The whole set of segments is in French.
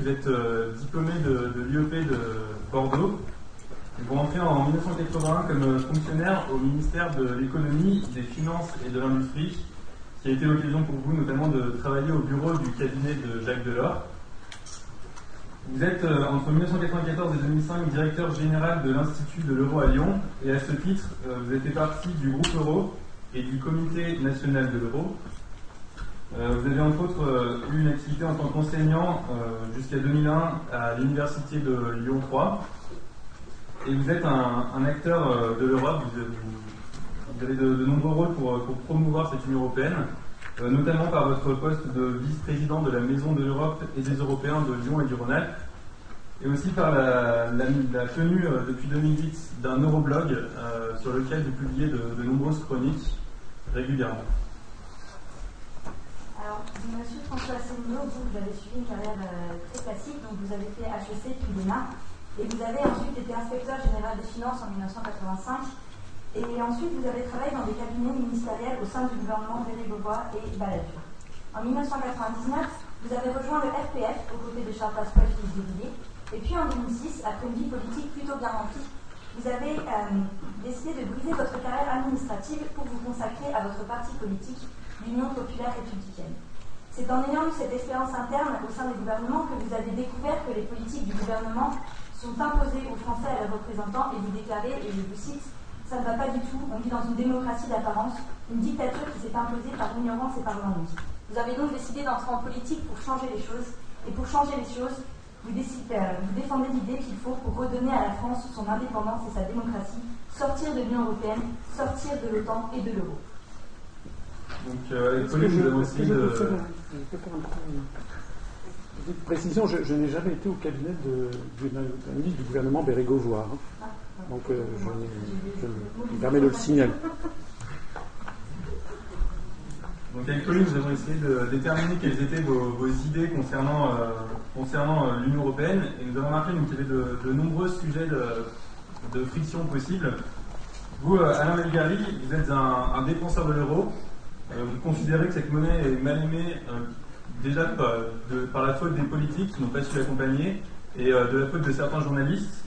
Vous êtes diplômé de, de l'IEP de Bordeaux. Vous rentrez en 1981 comme fonctionnaire au ministère de l'économie, des finances et de l'industrie qui a été l'occasion pour vous notamment de travailler au bureau du cabinet de Jacques Delors. Vous êtes euh, entre 1994 et 2005 directeur général de l'Institut de l'euro à Lyon et à ce titre, euh, vous êtes partie du groupe euro et du comité national de l'euro. Euh, vous avez entre autres eu une activité en tant qu'enseignant jusqu'à 2001 à l'université de Lyon 3 et vous êtes un, acteur de l'Europe. Vous, avez de, nombreux rôles pour, promouvoir cette Union européenne, euh, notamment par votre poste de vice-président de la Maison de l'Europe et des Européens de Lyon et du Rhône-Alpes, et aussi par la, tenue euh, depuis 2008 d'un neuroblog euh, sur lequel vous publiez de, nombreuses chroniques régulièrement. Alors, monsieur François Asselineau, vous, avez suivi une carrière très classique, donc vous avez fait HEC puis l'ENA, et vous avez ensuite été inspecteur général des finances en 1985 et ensuite, vous avez travaillé dans des cabinets ministériels au sein du gouvernement Bérégovois et Balladur. En 1999, vous avez rejoint le RPF aux côtés de Charles Pasqua et Philippe Villiers. Et puis en 2006, après une vie politique plutôt remplie, vous avez euh, décidé de briser votre carrière administrative pour vous consacrer à votre parti politique, l'Union populaire républicaine. C'est en ayant eu cette expérience interne au sein des gouvernements que vous avez découvert que les politiques du gouvernement sont imposées aux Français et à leurs représentants et vous déclarez, et je vous cite, ça ne va pas du tout. On vit dans une démocratie d'apparence, une dictature qui s'est imposée par l'ignorance et par l'ennui. Vous avez donc décidé d'entrer en politique pour changer les choses. Et pour changer les choses, vous, décidez, euh, vous défendez l'idée qu'il faut, pour redonner à la France son indépendance et sa démocratie, sortir de l'Union européenne, sortir de l'OTAN et de l'euro. Donc, euh, vous aussi de... Petite précision, je, je n'ai jamais été au cabinet d'un ministre du gouvernement Bérégovois. Hein. Donc euh, je, me permets de le signaler. Donc avec Pauline, nous avons essayé de déterminer quelles étaient vos, idées concernant, euh, concernant euh, l'Union européenne et nous avons remarqué qu'il y avait de, nombreux sujets de, friction possibles. Vous, Alain Melgari, vous êtes un, défenseur de l'euro. Vous considérez que cette monnaie est mal aimée déjà par la faute des politiques qui n'ont pas su l'accompagner et de la faute de certains journalistes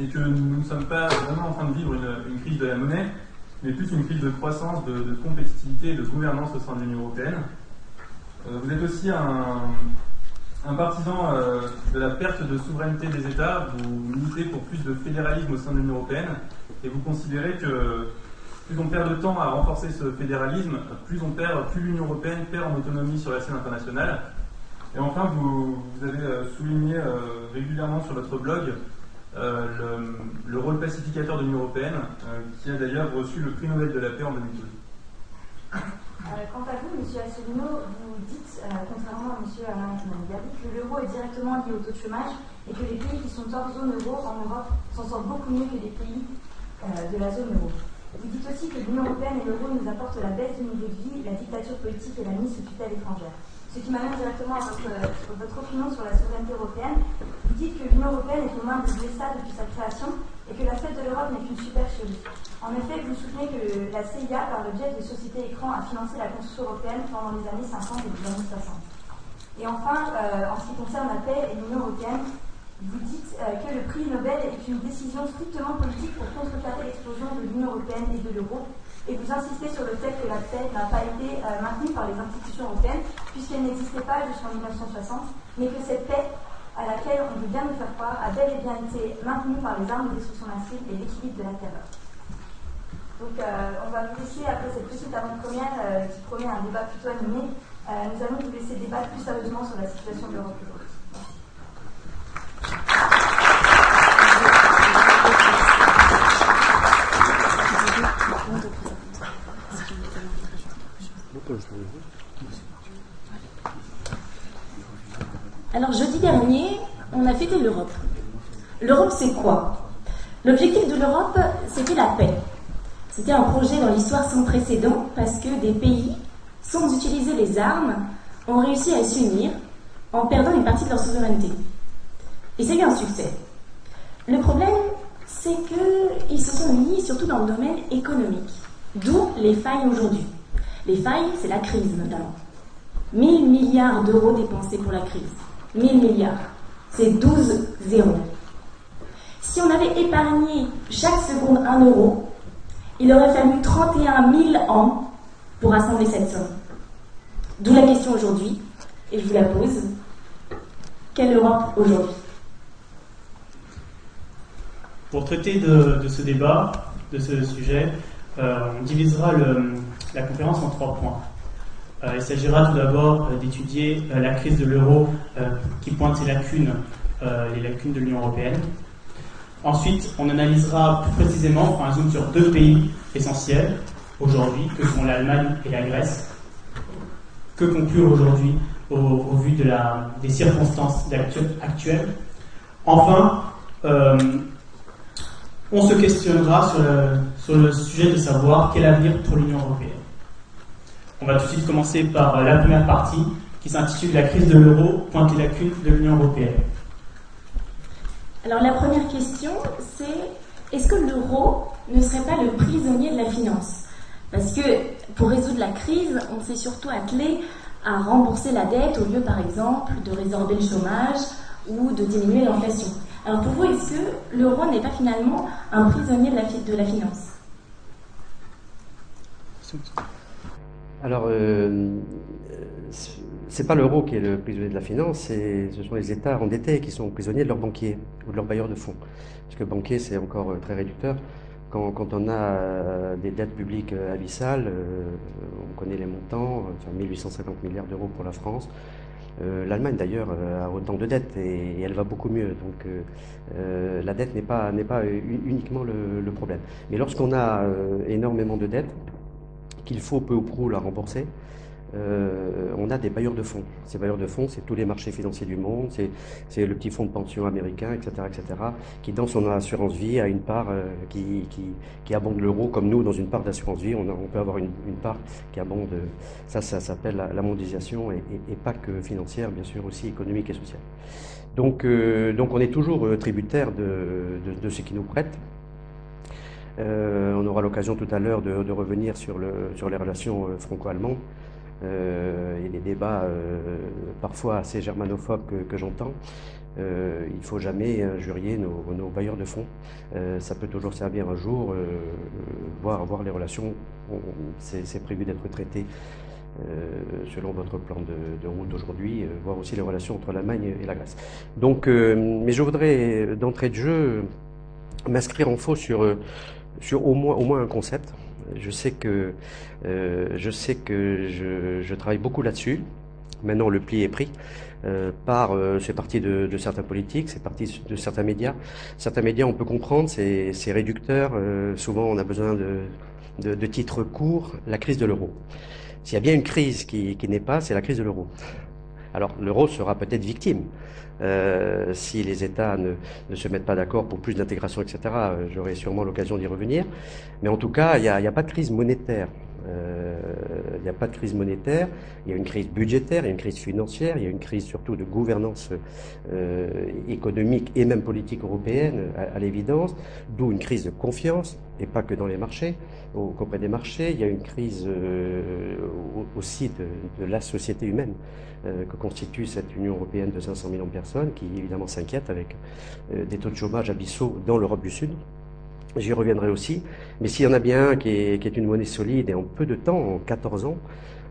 et que nous ne sommes pas vraiment en train de vivre une, crise de la monnaie, mais plus une crise de croissance, de, compétitivité et de gouvernance au sein de l'Union européenne. Euh, vous êtes aussi un, partisan euh, de la perte de souveraineté des États, vous militez pour plus de fédéralisme au sein de l'Union européenne, et vous considérez que plus on perd de temps à renforcer ce fédéralisme, plus on perd, plus l'Union européenne perd en autonomie sur la scène internationale. Et enfin, vous, avez euh, souligné régulièrement sur votre blog euh, le, rôle pacificateur de l'Union européenne, euh, qui a d'ailleurs reçu le prix Nobel de la paix en 2012. Euh, quant à vous, M. Asselineau, vous dites, contrairement à M. Alain que l'euro est directement lié au taux de chômage et que les pays qui sont hors zone euro en Europe s'en sortent beaucoup mieux que les pays de la zone euro. Vous dites aussi que l'Union européenne et l'euro nous apportent la baisse du niveau de vie, la dictature politique et la mise sous tutelle étrangère. Ce qui m'amène directement à votre, votre, opinion sur la souveraineté européenne. Vous dites que l'Union européenne est aux mains de l'USA depuis sa création et que la fête de l'Europe n'est qu'une supercherie. En effet, vous soutenez que la CIA, par le biais des sociétés écrans, a financé la construction européenne pendant les années 50 et les années 60. Et enfin, euh, en ce qui concerne la paix et l'Union européenne, vous dites euh, que le prix Nobel est une décision strictement politique pour contrecarrer l'explosion de l'Union européenne et de l'euro et vous insistez sur le fait que la paix n'a pas été euh, maintenue par les institutions européennes, puisqu'elle n'existait pas jusqu'en 1960, mais que cette paix à laquelle on veut bien nous faire croire a bel et bien été maintenue par les armes de destruction massive et l'équilibre de la terreur. Donc euh, on va vous laisser, après cette petite avant-première qui promet un débat plutôt animé, nous allons vous laisser débattre plus sérieusement sur la situation de l'Europe. Alors jeudi dernier, on a fêté l'Europe. L'Europe, c'est quoi? L'objectif de l'Europe, c'était la paix. C'était un projet dans l'histoire sans précédent parce que des pays, sans utiliser les armes, ont réussi à s'unir en perdant une partie de leur souveraineté. Et c'est un succès. Le problème, c'est qu'ils se sont unis surtout dans le domaine économique, d'où les failles aujourd'hui. Les failles, c'est la crise notamment. 1000 milliards d'euros dépensés pour la crise. 1000 milliards. C'est 12 zéros. Si on avait épargné chaque seconde 1 euro, il aurait fallu 31 000 ans pour rassembler cette somme. D'où la question aujourd'hui, et je vous la pose. Quelle Europe aujourd'hui? Pour traiter de, ce débat, de ce sujet, euh, on divisera la conférence en trois points. Euh, il s'agira tout d'abord euh, d'étudier la crise de l'euro qui pointe ses lacunes, les lacunes de l'Union européenne. Ensuite, on analysera plus précisément, on un zoom sur deux pays essentiels aujourd'hui, que sont l'Allemagne et la Grèce. Que conclure aujourd'hui au, vu des circonstances actuelles? Enfin, on se questionnera sur le, sujet de savoir quel avenir pour l'Union européenne. On va tout de suite commencer par la première partie qui s'intitule La crise de l'euro, pointe les lacunes de l'Union européenne. Alors la première question, c'est est-ce que l'euro ne serait pas le prisonnier de la finance? Parce que pour résoudre la crise, on s'est surtout attelé à rembourser la dette au lieu par exemple de résorber le chômage ou de diminuer l'inflation. Alors pour vous, est-ce que l'euro n'est pas finalement un prisonnier de la, finance? Alors, euh, c'est pas l'euro qui est le prisonnier de la finance, ce sont les États endettés qui sont prisonniers de leurs banquiers ou de leurs bailleurs de fonds. Parce que banquier, c'est encore euh, très réducteur. Quand, on a euh, des dettes publiques euh, abyssales, on connaît les montants, enfin 1850 milliards d'euros pour la France, L'Allemagne d'ailleurs euh, a autant de dettes et, elle va beaucoup mieux. Donc euh, la dette n'est pas, n'est pas uniquement le, problème. Mais lorsqu'on a énormément de dettes, qu'il faut peu ou prou la rembourser, euh, on a des bailleurs de fonds. Ces bailleurs de fonds, c'est tous les marchés financiers du monde, c'est le petit fonds de pension américain, etc., etc., qui dans son assurance vie a une part euh, qui, abonde l'euro, comme nous, dans une part d'assurance vie, on, peut avoir une, part qui abonde. Ça, ça s'appelle la, mondialisation et, pas que financière, bien sûr, aussi économique et sociale. Donc, euh, donc on est toujours tributaire de, ce qui nous prête. on aura l'occasion tout à l'heure de, revenir sur, le, sur les relations franco-allemandes et des débats euh, parfois assez germanophobes que, j'entends. Euh, il ne faut jamais injurier nos, bailleurs de fonds. ça peut toujours servir un jour, voir, voir les relations. C'est prévu d'être traité selon votre plan de, route d'aujourd'hui, voir aussi les relations entre l'Allemagne et la Grèce. Donc, mais je voudrais d'entrée de jeu m'inscrire en faux sur, au moins un concept. Je sais que, euh, je, sais que je, travaille beaucoup là-dessus. Maintenant, le pli est pris. Euh, par euh, c'est parti de, certains politiques, c'est parti de certains médias. Certains médias, on peut comprendre, c'est, réducteur. souvent, on a besoin de, de, titres courts. La crise de l'euro. S'il y a bien une crise qui n'est pas, c'est la crise de l'euro. Alors, l'euro sera peut-être victime euh, si les États ne, se mettent pas d'accord pour plus d'intégration, etc. Euh, j'aurai sûrement l'occasion d'y revenir. Mais en tout cas, il n'y a, pas de crise monétaire. Euh, il n'y a pas de crise monétaire, il y a une crise budgétaire, il y a une crise financière, il y a une crise surtout de gouvernance économique et même politique européenne, à, l'évidence, d'où une crise de confiance, et pas que dans les marchés, auprès des marchés, il y a une crise aussi de, la société humaine que constitue cette Union européenne de 500 millions de personnes, qui évidemment s'inquiète avec euh, des taux de chômage abyssaux dans l'Europe du Sud. J'y reviendrai aussi. Mais s'il y en a bien un qui est, une monnaie solide et en peu de temps, en 14 ans,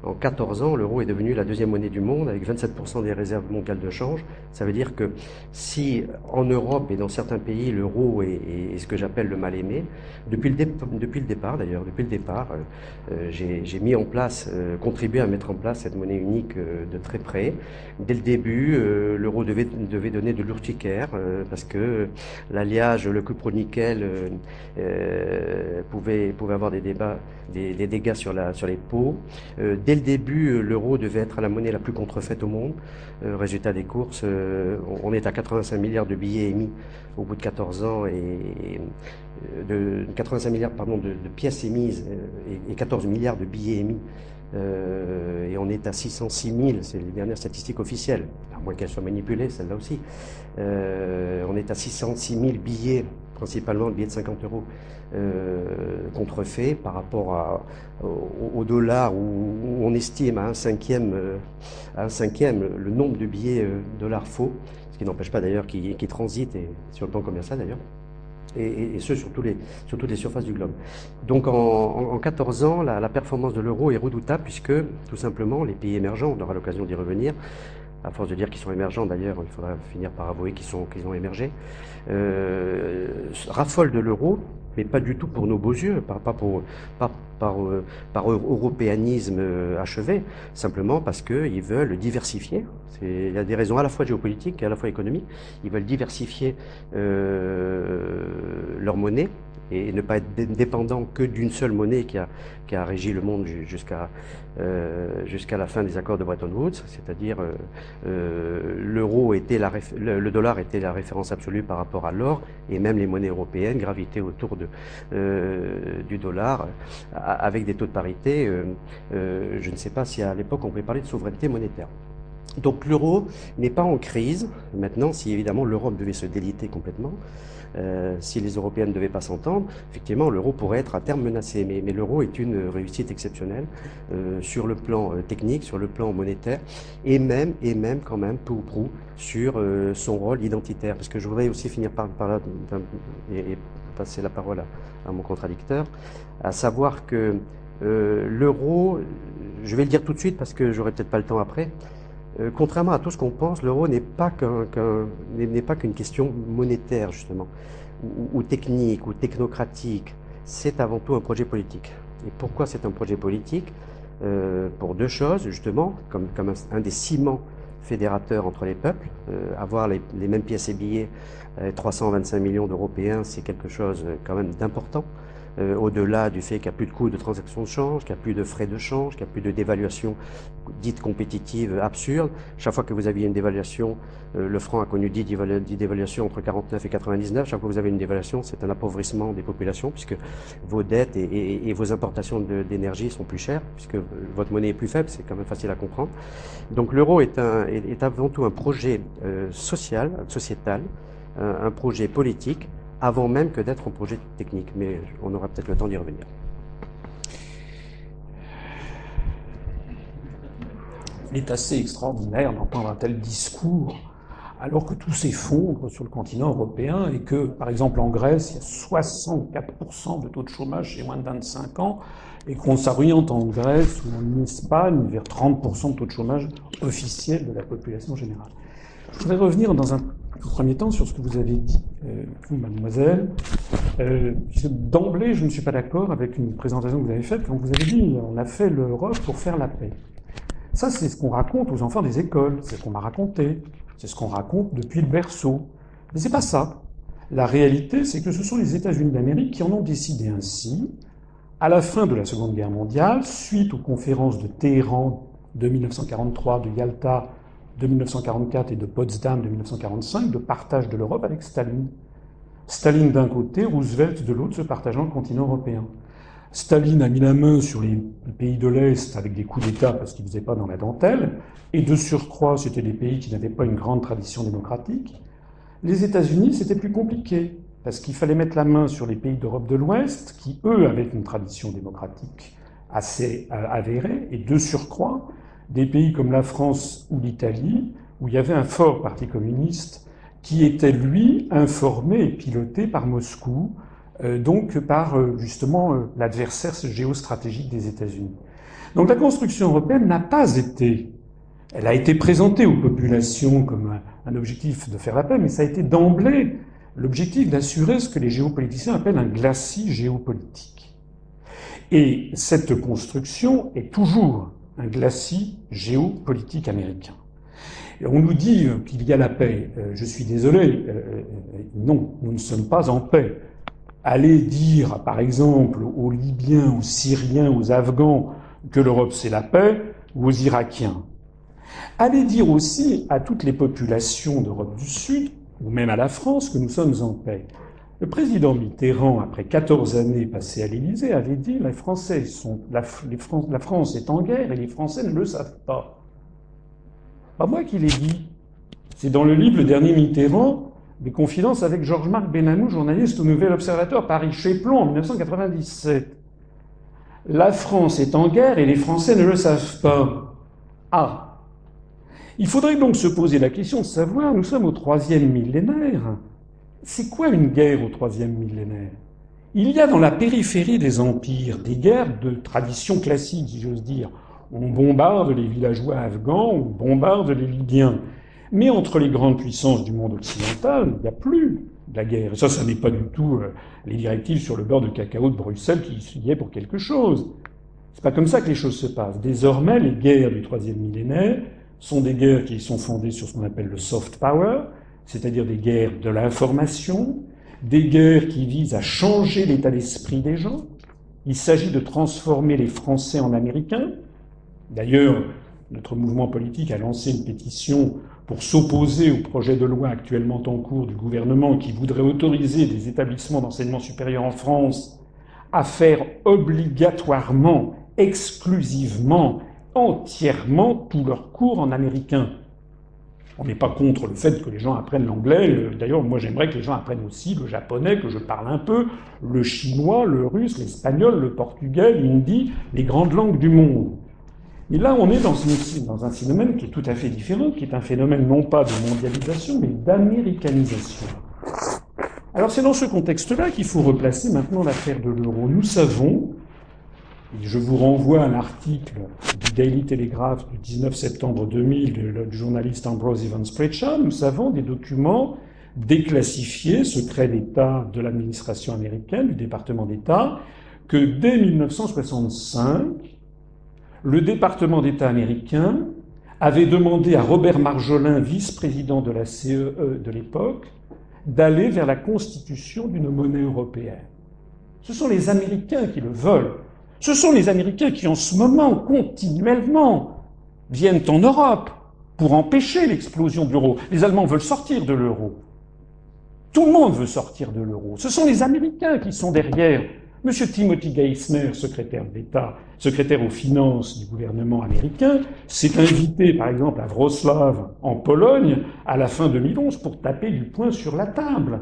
en 14 ans, l'euro est devenu la deuxième monnaie du monde avec 27% des réserves mondiales de change. Ça veut dire que si en Europe et dans certains pays, l'euro est, ce que j'appelle le mal-aimé, depuis depuis le départ d'ailleurs, depuis le départ, euh, euh, j'ai mis en place, euh, contribué à mettre en place cette monnaie unique de très près. Dès le début, l'euro devait, devait donner de l'urticaire parce que l'alliage, le cupro-nickel pouvait, pouvait avoir des, débats, des, dégâts sur, les pots. dès le début, euh, l'euro devait être la monnaie la plus contrefaite au monde. Euh, résultat des courses, euh, on est à 85 milliards de billets émis au bout de 14 ans et, de 85 milliards pardon, de, pièces émises et, 14 milliards de billets émis et on est à 606 000, c'est les dernières statistiques officielles, à moins qu'elles soient manipulées, celle-là aussi. on est à 606 000 billets, principalement le billet de 50 euros, contrefaits par rapport au, dollar où, on estime à un cinquième, à un cinquième le nombre de billets dollars faux ce qui n'empêche pas d'ailleurs qu'ils transitent, et sur le plan commercial d'ailleurs, et, ce sur, toutes les surfaces du globe. Donc en, 14 ans, la, performance de l'euro est redoutable puisque tout simplement les pays émergents, on aura l'occasion d'y revenir, à force de dire qu'ils sont émergents d'ailleurs, il faudra finir par avouer qu'ils ont émergé, euh, raffolent de l'euro mais pas du tout pour nos beaux yeux, pas, pour, par, euh, par, européanisme euh, achevé, simplement parce qu'ils veulent diversifier. Il y a des raisons à la fois géopolitiques et à la fois économiques. Ils veulent diversifier leur monnaie et ne pas être dépendant que d'une seule monnaie qui a, qui a régi le monde jusqu'à euh, jusqu'à la fin des accords de Bretton Woods, c'est-à-dire euh, euh, le, dollar était la référence absolue par rapport à l'or et même les monnaies européennes gravitaient autour de, du dollar avec des taux de parité. je ne sais pas si à l'époque on pouvait parler de souveraineté monétaire. Donc l'euro n'est pas en crise maintenant si évidemment l'Europe devait se déliter complètement. Euh, si les Européens ne devaient pas s'entendre, effectivement, l'euro pourrait être à terme menacé. Mais, l'euro est une réussite exceptionnelle euh, sur le plan euh, technique, sur le plan monétaire, et même, et même quand même, peu ou prou, sur son rôle identitaire. Parce que je voudrais aussi finir par, là et, et, passer la parole à, à, mon contradicteur, à savoir que l'euro, je vais le dire tout de suite parce que j'aurai peut-être pas le temps après, euh, contrairement à tout ce qu'on pense, l'euro n'est pas qu'une question monétaire, justement, ou, technique, ou technocratique. C'est avant tout un projet politique. Et pourquoi c'est un projet politique? Euh, Pour deux choses, justement, comme, un, des ciments fédérateurs entre les peuples. Euh, avoir les, les, mêmes pièces et billets, 325 millions d'Européens, c'est quelque chose quand même d'important. Euh, au-delà du fait qu'il n'y a plus de coûts de transaction de change, qu'il n'y a plus de frais de change, qu'il n'y a plus de dévaluation dite compétitive absurde. Chaque fois que vous aviez une dévaluation, euh, le franc a connu 10 dévaluations entre 49 et 99. Chaque fois que vous avez une dévaluation, c'est un appauvrissement des populations puisque vos dettes et, vos importations d'énergie sont plus chères puisque votre monnaie est plus faible. C'est quand même facile à comprendre. Donc l'euro est, avant tout un projet euh, social, sociétal, un projet politique avant même que d'être un projet technique. Mais on aura peut-être le temps d'y revenir. Il est assez extraordinaire d'entendre un tel discours alors que tout s'effondre sur le continent européen et que, par exemple, en Grèce, il y a 64% de taux de chômage chez moins de 25 ans et qu'on s'oriente en Grèce ou en Espagne vers 30% de taux de chômage officiel de la population générale. Je voudrais revenir dans un premier temps sur ce que vous avez dit, euh, mademoiselle. Euh, D'emblée, je ne suis pas d'accord avec une présentation que vous avez faite quand vous avez dit on a fait l'Europe pour faire la paix. Ça, c'est ce qu'on raconte aux enfants des écoles, c'est ce qu'on m'a raconté, c'est ce qu'on raconte depuis le berceau. Mais c'est pas ça. La réalité, c'est que ce sont les États-Unis d'Amérique qui en ont décidé ainsi à la fin de la Seconde Guerre mondiale, suite aux conférences de Téhéran de 1943, de Yalta de 1944 et de Potsdam de 1945 de partage de l'Europe avec Staline. Staline d'un côté, Roosevelt de l'autre, se partageant le continent européen. Staline a mis la main sur les pays de l'Est avec des coups d'État parce qu'ils ne faisaient pas dans la dentelle, et de surcroît, c'était des pays qui n'avaient pas une grande tradition démocratique. Les États-Unis, c'était plus compliqué, parce qu'il fallait mettre la main sur les pays d'Europe de l'Ouest, qui, eux, avaient une tradition démocratique assez euh, avérée, et de surcroît, des pays comme la France ou l'Italie, où il y avait un fort parti communiste qui était, lui, informé et piloté par Moscou, euh, donc par euh, justement euh, l'adversaire géostratégique des États-Unis. Donc la construction européenne n'a pas été, elle a été présentée aux populations comme un, un objectif de faire la paix, mais ça a été d'emblée l'objectif d'assurer ce que les géopoliticiens appellent un glacis géopolitique. Et cette construction est toujours un glacis géopolitique américain. on nous dit qu'il y a la paix. Euh, je suis désolé, euh, euh, non, nous ne sommes pas en paix. Allez dire, par exemple, aux Libyens, aux Syriens, aux Afghans que l'Europe c'est la paix, ou aux Irakiens. Allez dire aussi à toutes les populations d'Europe du Sud, ou même à la France, que nous sommes en paix. Le président Mitterrand, après 14 années passées à l'Élysée, avait dit les Français la, France est en guerre et les Français ne le savent pas. Pas moi qui l'ai dit. C'est dans le livre Le dernier Mitterrand, des confidences avec Georges-Marc Benamou, journaliste au Nouvel Observateur Paris Cheplon en 1997. La France est en guerre et les Français ne le savent pas. Ah. Il faudrait donc se poser la question de savoir, nous sommes au troisième millénaire. C'est quoi une guerre au troisième millénaire? Il y a dans la périphérie des empires des guerres de tradition classique, si j'ose dire. On bombarde les villageois afghans, on bombarde les Libyens. Mais entre les grandes puissances du monde occidental, il n'y a plus de la guerre. Et ça, ça n'est pas du tout euh, les directives sur le beurre de cacao de Bruxelles qui y est pour quelque chose. C'est pas comme ça que les choses se passent. Désormais, les guerres du troisième millénaire sont des guerres qui sont fondées sur ce qu'on appelle le soft power, c'est-à-dire des guerres de l'information, des guerres qui visent à changer l'état d'esprit des gens. Il s'agit de transformer les Français en Américains. D'ailleurs, notre mouvement politique a lancé une pétition pour s'opposer au projet de loi actuellement en cours du gouvernement qui voudrait autoriser des établissements d'enseignement supérieur en France à faire obligatoirement, exclusivement, entièrement tous leurs cours en américain. On n'est pas contre le fait que les gens apprennent l'anglais. D'ailleurs, moi, j'aimerais que les gens apprennent aussi le japonais, que je parle un peu, le chinois, le russe, l'espagnol, le portugais, l'hindi, les grandes langues du monde. Et là, on est dans, dans un phénomène qui est tout à fait différent, qui est un phénomène non pas de mondialisation, mais d'américanisation. Alors c'est dans ce contexte-là qu'il faut replacer maintenant l'affaire de l'euro. Nous savons, je vous renvoie à un article du Daily Telegraph du 19 septembre 2000 du journaliste Ambrose Evans Pritchard, nous savons des documents déclassifiés, secrets d'État de l'administration américaine, du département d'État, que dès 1965, le département d'État américain avait demandé à Robert Marjolin, vice-président de la CEE e de l'époque, d'aller vers la constitution d'une monnaie européenne. Ce sont les Américains qui le veulent. Ce sont les Américains qui, en ce moment, continuellement, viennent en Europe pour empêcher l'explosion de l'euro. Les Allemands veulent sortir de l'euro. Tout le monde veut sortir de l'euro. Ce sont les Américains qui sont derrière Monsieur Timothy Geithner, secrétaire d'État, secrétaire aux finances du gouvernement américain, s'est invité, par exemple, à Wrocław, en Pologne, à la fin 2011, pour taper du poing sur la table.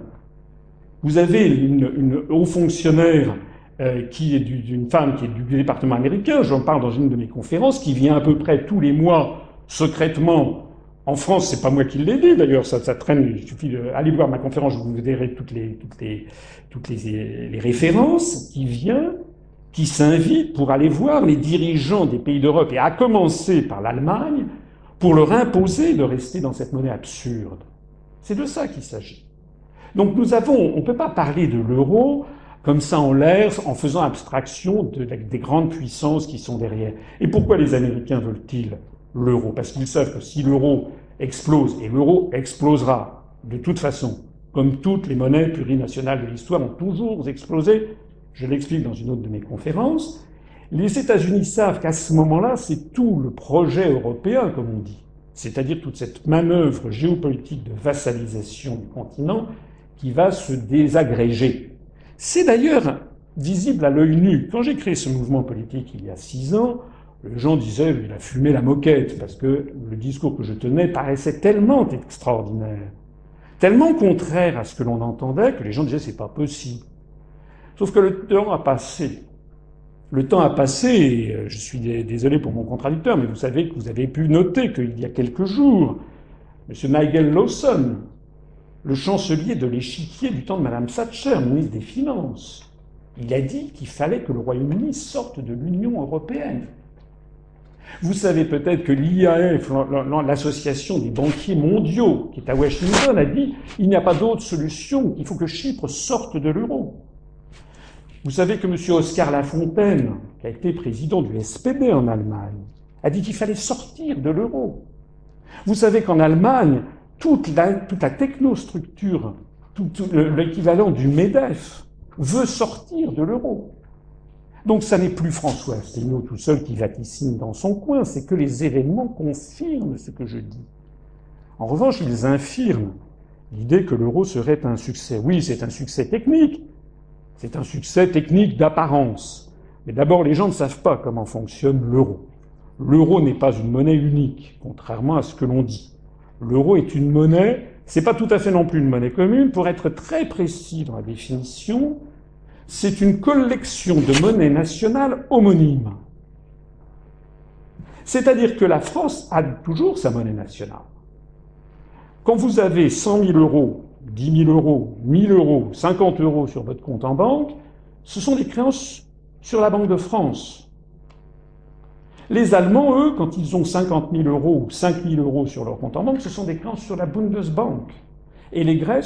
Vous avez une, une haut fonctionnaire euh, qui est d'une femme qui est du département américain, j'en parle dans une de mes conférences, qui vient à peu près tous les mois secrètement en France, c'est pas moi qui l'ai dit, d'ailleurs, ça, traîne. Il suffit d'aller voir ma conférence, vous verrez toutes les, toutes les, toutes les, les références qui vient, qui s'invite pour aller voir les dirigeants des pays d'Europe, et à commencer par l'Allemagne, pour leur imposer de rester dans cette monnaie absurde. C'est de ça qu'il s'agit. Donc nous avons, on ne peut pas parler de l'euro comme ça en l'air, en faisant abstraction de, des grandes puissances qui sont derrière. Et pourquoi les Américains veulent-ils l'euro, parce qu'ils savent que si l'euro explose, et l'euro explosera de toute façon, comme toutes les monnaies plurinationales de l'histoire ont toujours explosé, je l'explique dans une autre de mes conférences, les États-Unis savent qu'à ce moment-là, c'est tout le projet européen, comme on dit, c'est-à-dire toute cette manœuvre géopolitique de vassalisation du continent qui va se désagréger. C'est d'ailleurs visible à l'œil nu. Quand j'ai créé ce mouvement politique il y a six ans, les gens disaient il a fumé la moquette parce que le discours que je tenais paraissait tellement extraordinaire, tellement contraire à ce que l'on entendait que les gens disaient c'est pas possible. Sauf que le temps a passé. Le temps a passé, et euh, je suis désolé pour mon contradicteur, mais vous savez que vous avez pu noter qu'il y a quelques jours, M. Nigel Lawson, le chancelier de l'échiquier du temps de Mme Thatcher, ministre des Finances, il a dit qu'il fallait que le Royaume-Uni sorte de l'Union européenne. Vous savez peut-être que l'IAF, l'association des banquiers mondiaux, qui est à Washington, a dit il n'y a pas d'autre solution, il faut que Chypre sorte de l'euro. Vous savez que M. Oscar Lafontaine, qui a été président du SPD en Allemagne, a dit qu'il fallait sortir de l'euro. Vous savez qu'en Allemagne, toute la, technostructure, l'équivalent du MEDEF, veut sortir de l'euro. Donc ça n'est plus François Asselineau tout seul qui vaticine dans son coin, c'est que les événements confirment ce que je dis. En revanche, ils infirment l'idée que l'euro serait un succès. Oui, c'est un succès technique. C'est un succès technique d'apparence. Mais d'abord, les gens ne savent pas comment fonctionne l'euro. L'euro n'est pas une monnaie unique, contrairement à ce que l'on dit. L'euro est une monnaie, c'est pas tout à fait non plus une monnaie commune. Pour être très précis dans la définition, c'est une collection de monnaies nationales homonymes. C'est-à-dire que la France a toujours sa monnaie nationale. Quand vous avez 100 000 euros, 10 000 euros, 1000 euros, 50 euros sur votre compte en banque, ce sont des créances sur la Banque de France. Les Allemands, eux, quand ils ont 50 000 euros ou 5 000 euros sur leur compte en banque, ce sont des créances sur la Bundesbank. Et les Grecs,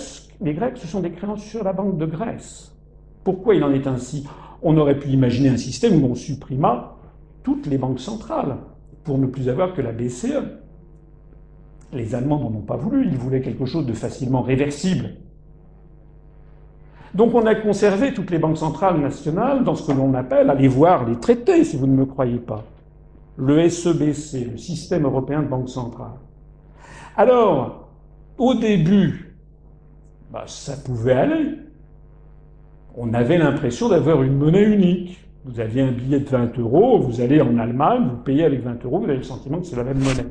ce sont des créances sur la Banque de Grèce. Pourquoi il en est ainsi? On aurait pu imaginer un système où on supprima toutes les banques centrales pour ne plus avoir que la BCE. Les Allemands n'en ont pas voulu, ils voulaient quelque chose de facilement réversible. Donc on a conservé toutes les banques centrales nationales dans ce que l'on appelle, allez voir les traités si vous ne me croyez pas, le SEBC, le système européen de banque centrale. Alors, au début, bah, ça pouvait aller. On avait l'impression d'avoir une monnaie unique. Vous aviez un billet de 20 euros, vous allez en Allemagne, vous payez avec 20 euros, vous avez le sentiment que c'est la même monnaie.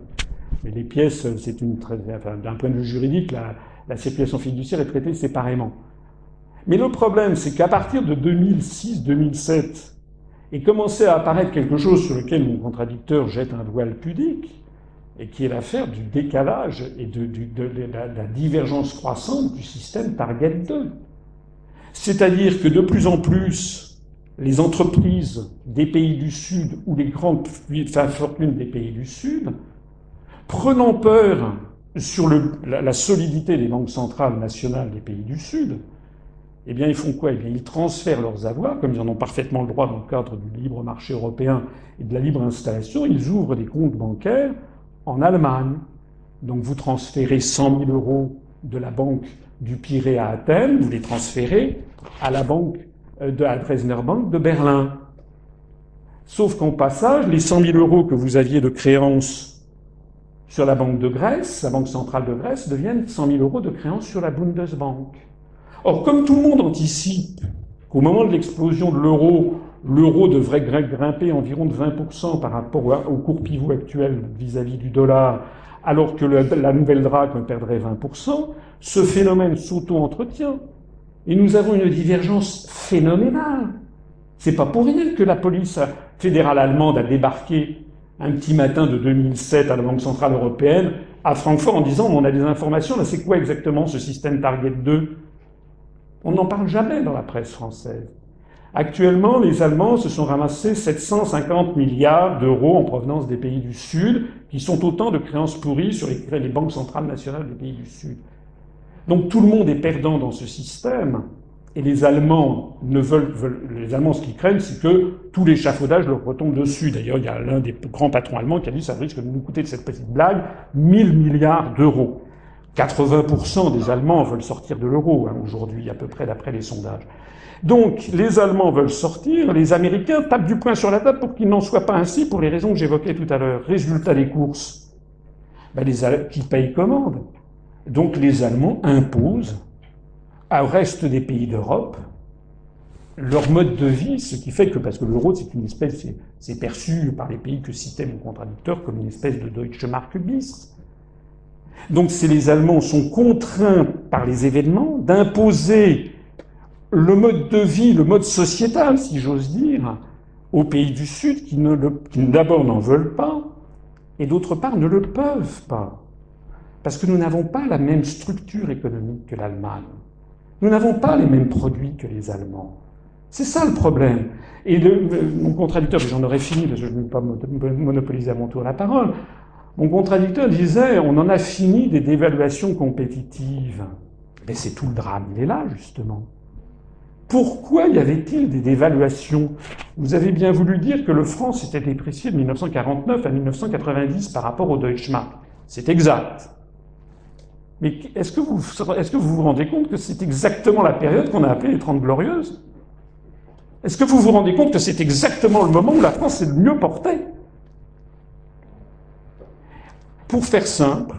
Mais les pièces, c'est une très, d'un point de vue juridique, la, la circulation fiduciaire est traitée séparément. Mais le problème, c'est qu'à partir de 2006-2007, est commencé à apparaître quelque chose sur lequel mon contradicteur jette un voile pudique, et qui est l'affaire du décalage et de, la, divergence croissante du système Target 2. C'est-à-dire que de plus en plus, les entreprises des pays du Sud ou les grandes fortunes des pays du Sud, prenant peur sur la, solidité des banques centrales nationales des pays du Sud, eh bien, ils font quoi? Eh bien, ils transfèrent leurs avoirs, comme ils en ont parfaitement le droit dans le cadre du libre marché européen et de la libre installation, ils ouvrent des comptes bancaires en Allemagne. Donc, vous transférez 100 000 euros de la banque du Pirée à Athènes, vous les transférez à la banque euh, de la Dresdner Bank de Berlin. Sauf qu'en passage, les 100 000 euros que vous aviez de créances sur la Banque de Grèce, la Banque centrale de Grèce, deviennent 100 000 euros de créances sur la Bundesbank. Or, comme tout le monde anticipe qu'au moment de l'explosion de l'euro, l'euro devrait grimper environ de 20% par rapport au cours pivot actuel vis-à-vis -vis du dollar, alors que la nouvelle drachme perdrait 20%, ce phénomène s'auto-entretient. Et nous avons une divergence phénoménale. C'est pas pour rien que la police fédérale allemande a débarqué un petit matin de 2007 à la Banque Centrale Européenne à Francfort en disant on a des informations, c'est quoi exactement ce système Target 2 on n'en parle jamais dans la presse française. Actuellement, les Allemands se sont ramassés 750 milliards d'euros en provenance des pays du Sud, qui sont autant de créances pourries sur les, banques centrales nationales des pays du Sud. Donc tout le monde est perdant dans ce système, et les Allemands ne veulent, veulent les Allemands ce qu'ils craignent, c'est que tout l'échafaudage leur retombe dessus. D'ailleurs, il y a l'un des grands patrons allemands qui a dit ça risque de nous coûter de cette petite blague 1000 milliards d'euros. 80% des Allemands veulent sortir de l'euro hein, aujourd'hui, à peu près d'après les sondages. Donc, les Allemands veulent sortir, les Américains tapent du poing sur la table pour qu'il n'en soit pas ainsi, pour les raisons que j'évoquais tout à l'heure. Résultat des courses, ben les qui payent commande. Donc, les Allemands imposent au reste des pays d'Europe leur mode de vie, ce qui fait que, parce que l'euro, c'est une espèce, c'est perçu par les pays que citait mon contradicteur comme une espèce de Deutsche Mark bis. Donc c'est les Allemands sont contraints par les événements d'imposer le mode de vie, le mode sociétal, si j'ose dire, aux pays du Sud qui, ne d'abord n'en veulent pas et d'autre part ne le peuvent pas. Parce que nous n'avons pas la même structure économique que l'Allemagne. Nous n'avons pas les mêmes produits que les Allemands. C'est ça le problème. Et le, mon contradicteur, j'en aurais fini parce que je ne veux pas monopoliser à mon tour la parole, mon contradicteur disait, on en a fini des dévaluations compétitives. Mais c'est tout le drame, il est là, justement. Pourquoi y avait-il des dévaluations? Vous avez bien voulu dire que le franc s'était déprécié de 1949 à 1990 par rapport au Deutschmark. C'est exact. Mais est-ce que, vous, vous rendez compte que c'est exactement la période qu'on a appelée les Trente Glorieuses? Est-ce que vous vous rendez compte que c'est exactement le moment où la France est le mieux portée? Pour faire simple,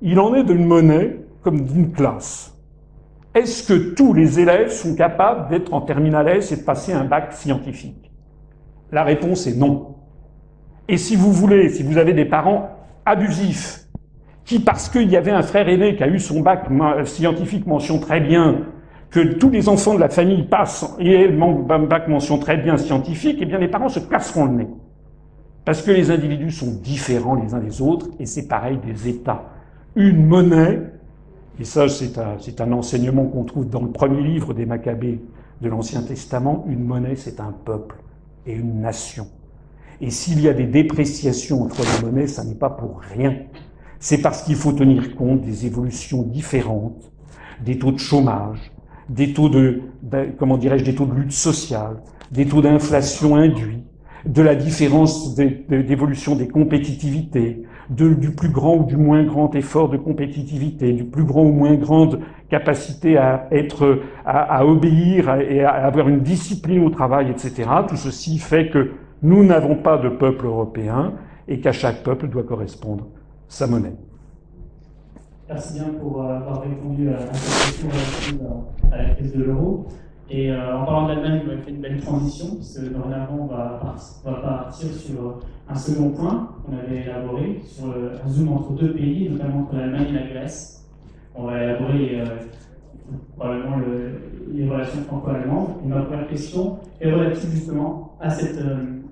il en est d'une monnaie comme d'une classe. Est-ce que tous les élèves sont capables d'être en terminale S et de passer un bac scientifique? La réponse est non. Et si vous voulez, si vous avez des parents abusifs, qui, parce qu'il y avait un frère aîné qui a eu son bac scientifique mention très bien, que tous les enfants de la famille passent et un bac mention très bien scientifique, eh bien les parents se casseront le nez. Parce que les individus sont différents les uns des autres, et c'est pareil des États. Une monnaie, et ça c'est un, enseignement qu'on trouve dans le premier livre des Maccabées de l'Ancien Testament, une monnaie c'est un peuple et une nation. Et s'il y a des dépréciations entre les monnaies, ça n'est pas pour rien. C'est parce qu'il faut tenir compte des évolutions différentes, des taux de chômage, des taux de, comment dirais-je, des taux de lutte sociale, des taux d'inflation induits, de la différence d'évolution des compétitivités, du plus grand ou du moins grand effort de compétitivité, du plus grand ou moins grande capacité à être, à, obéir et à avoir une discipline au travail, etc. Tout ceci fait que nous n'avons pas de peuple européen et qu'à chaque peuple doit correspondre sa monnaie. Merci bien pour euh, avoir répondu à la question à la crise de l'euro. Et euh, en parlant d'Allemagne, vous avez fait une belle transition, puisque dorénavant, on va, partir sur un second point qu'on avait élaboré, sur un zoom entre deux pays, notamment entre l'Allemagne et la Grèce. On va élaborer euh, probablement les relations franco-allemandes. Et ma première question est relative justement euh,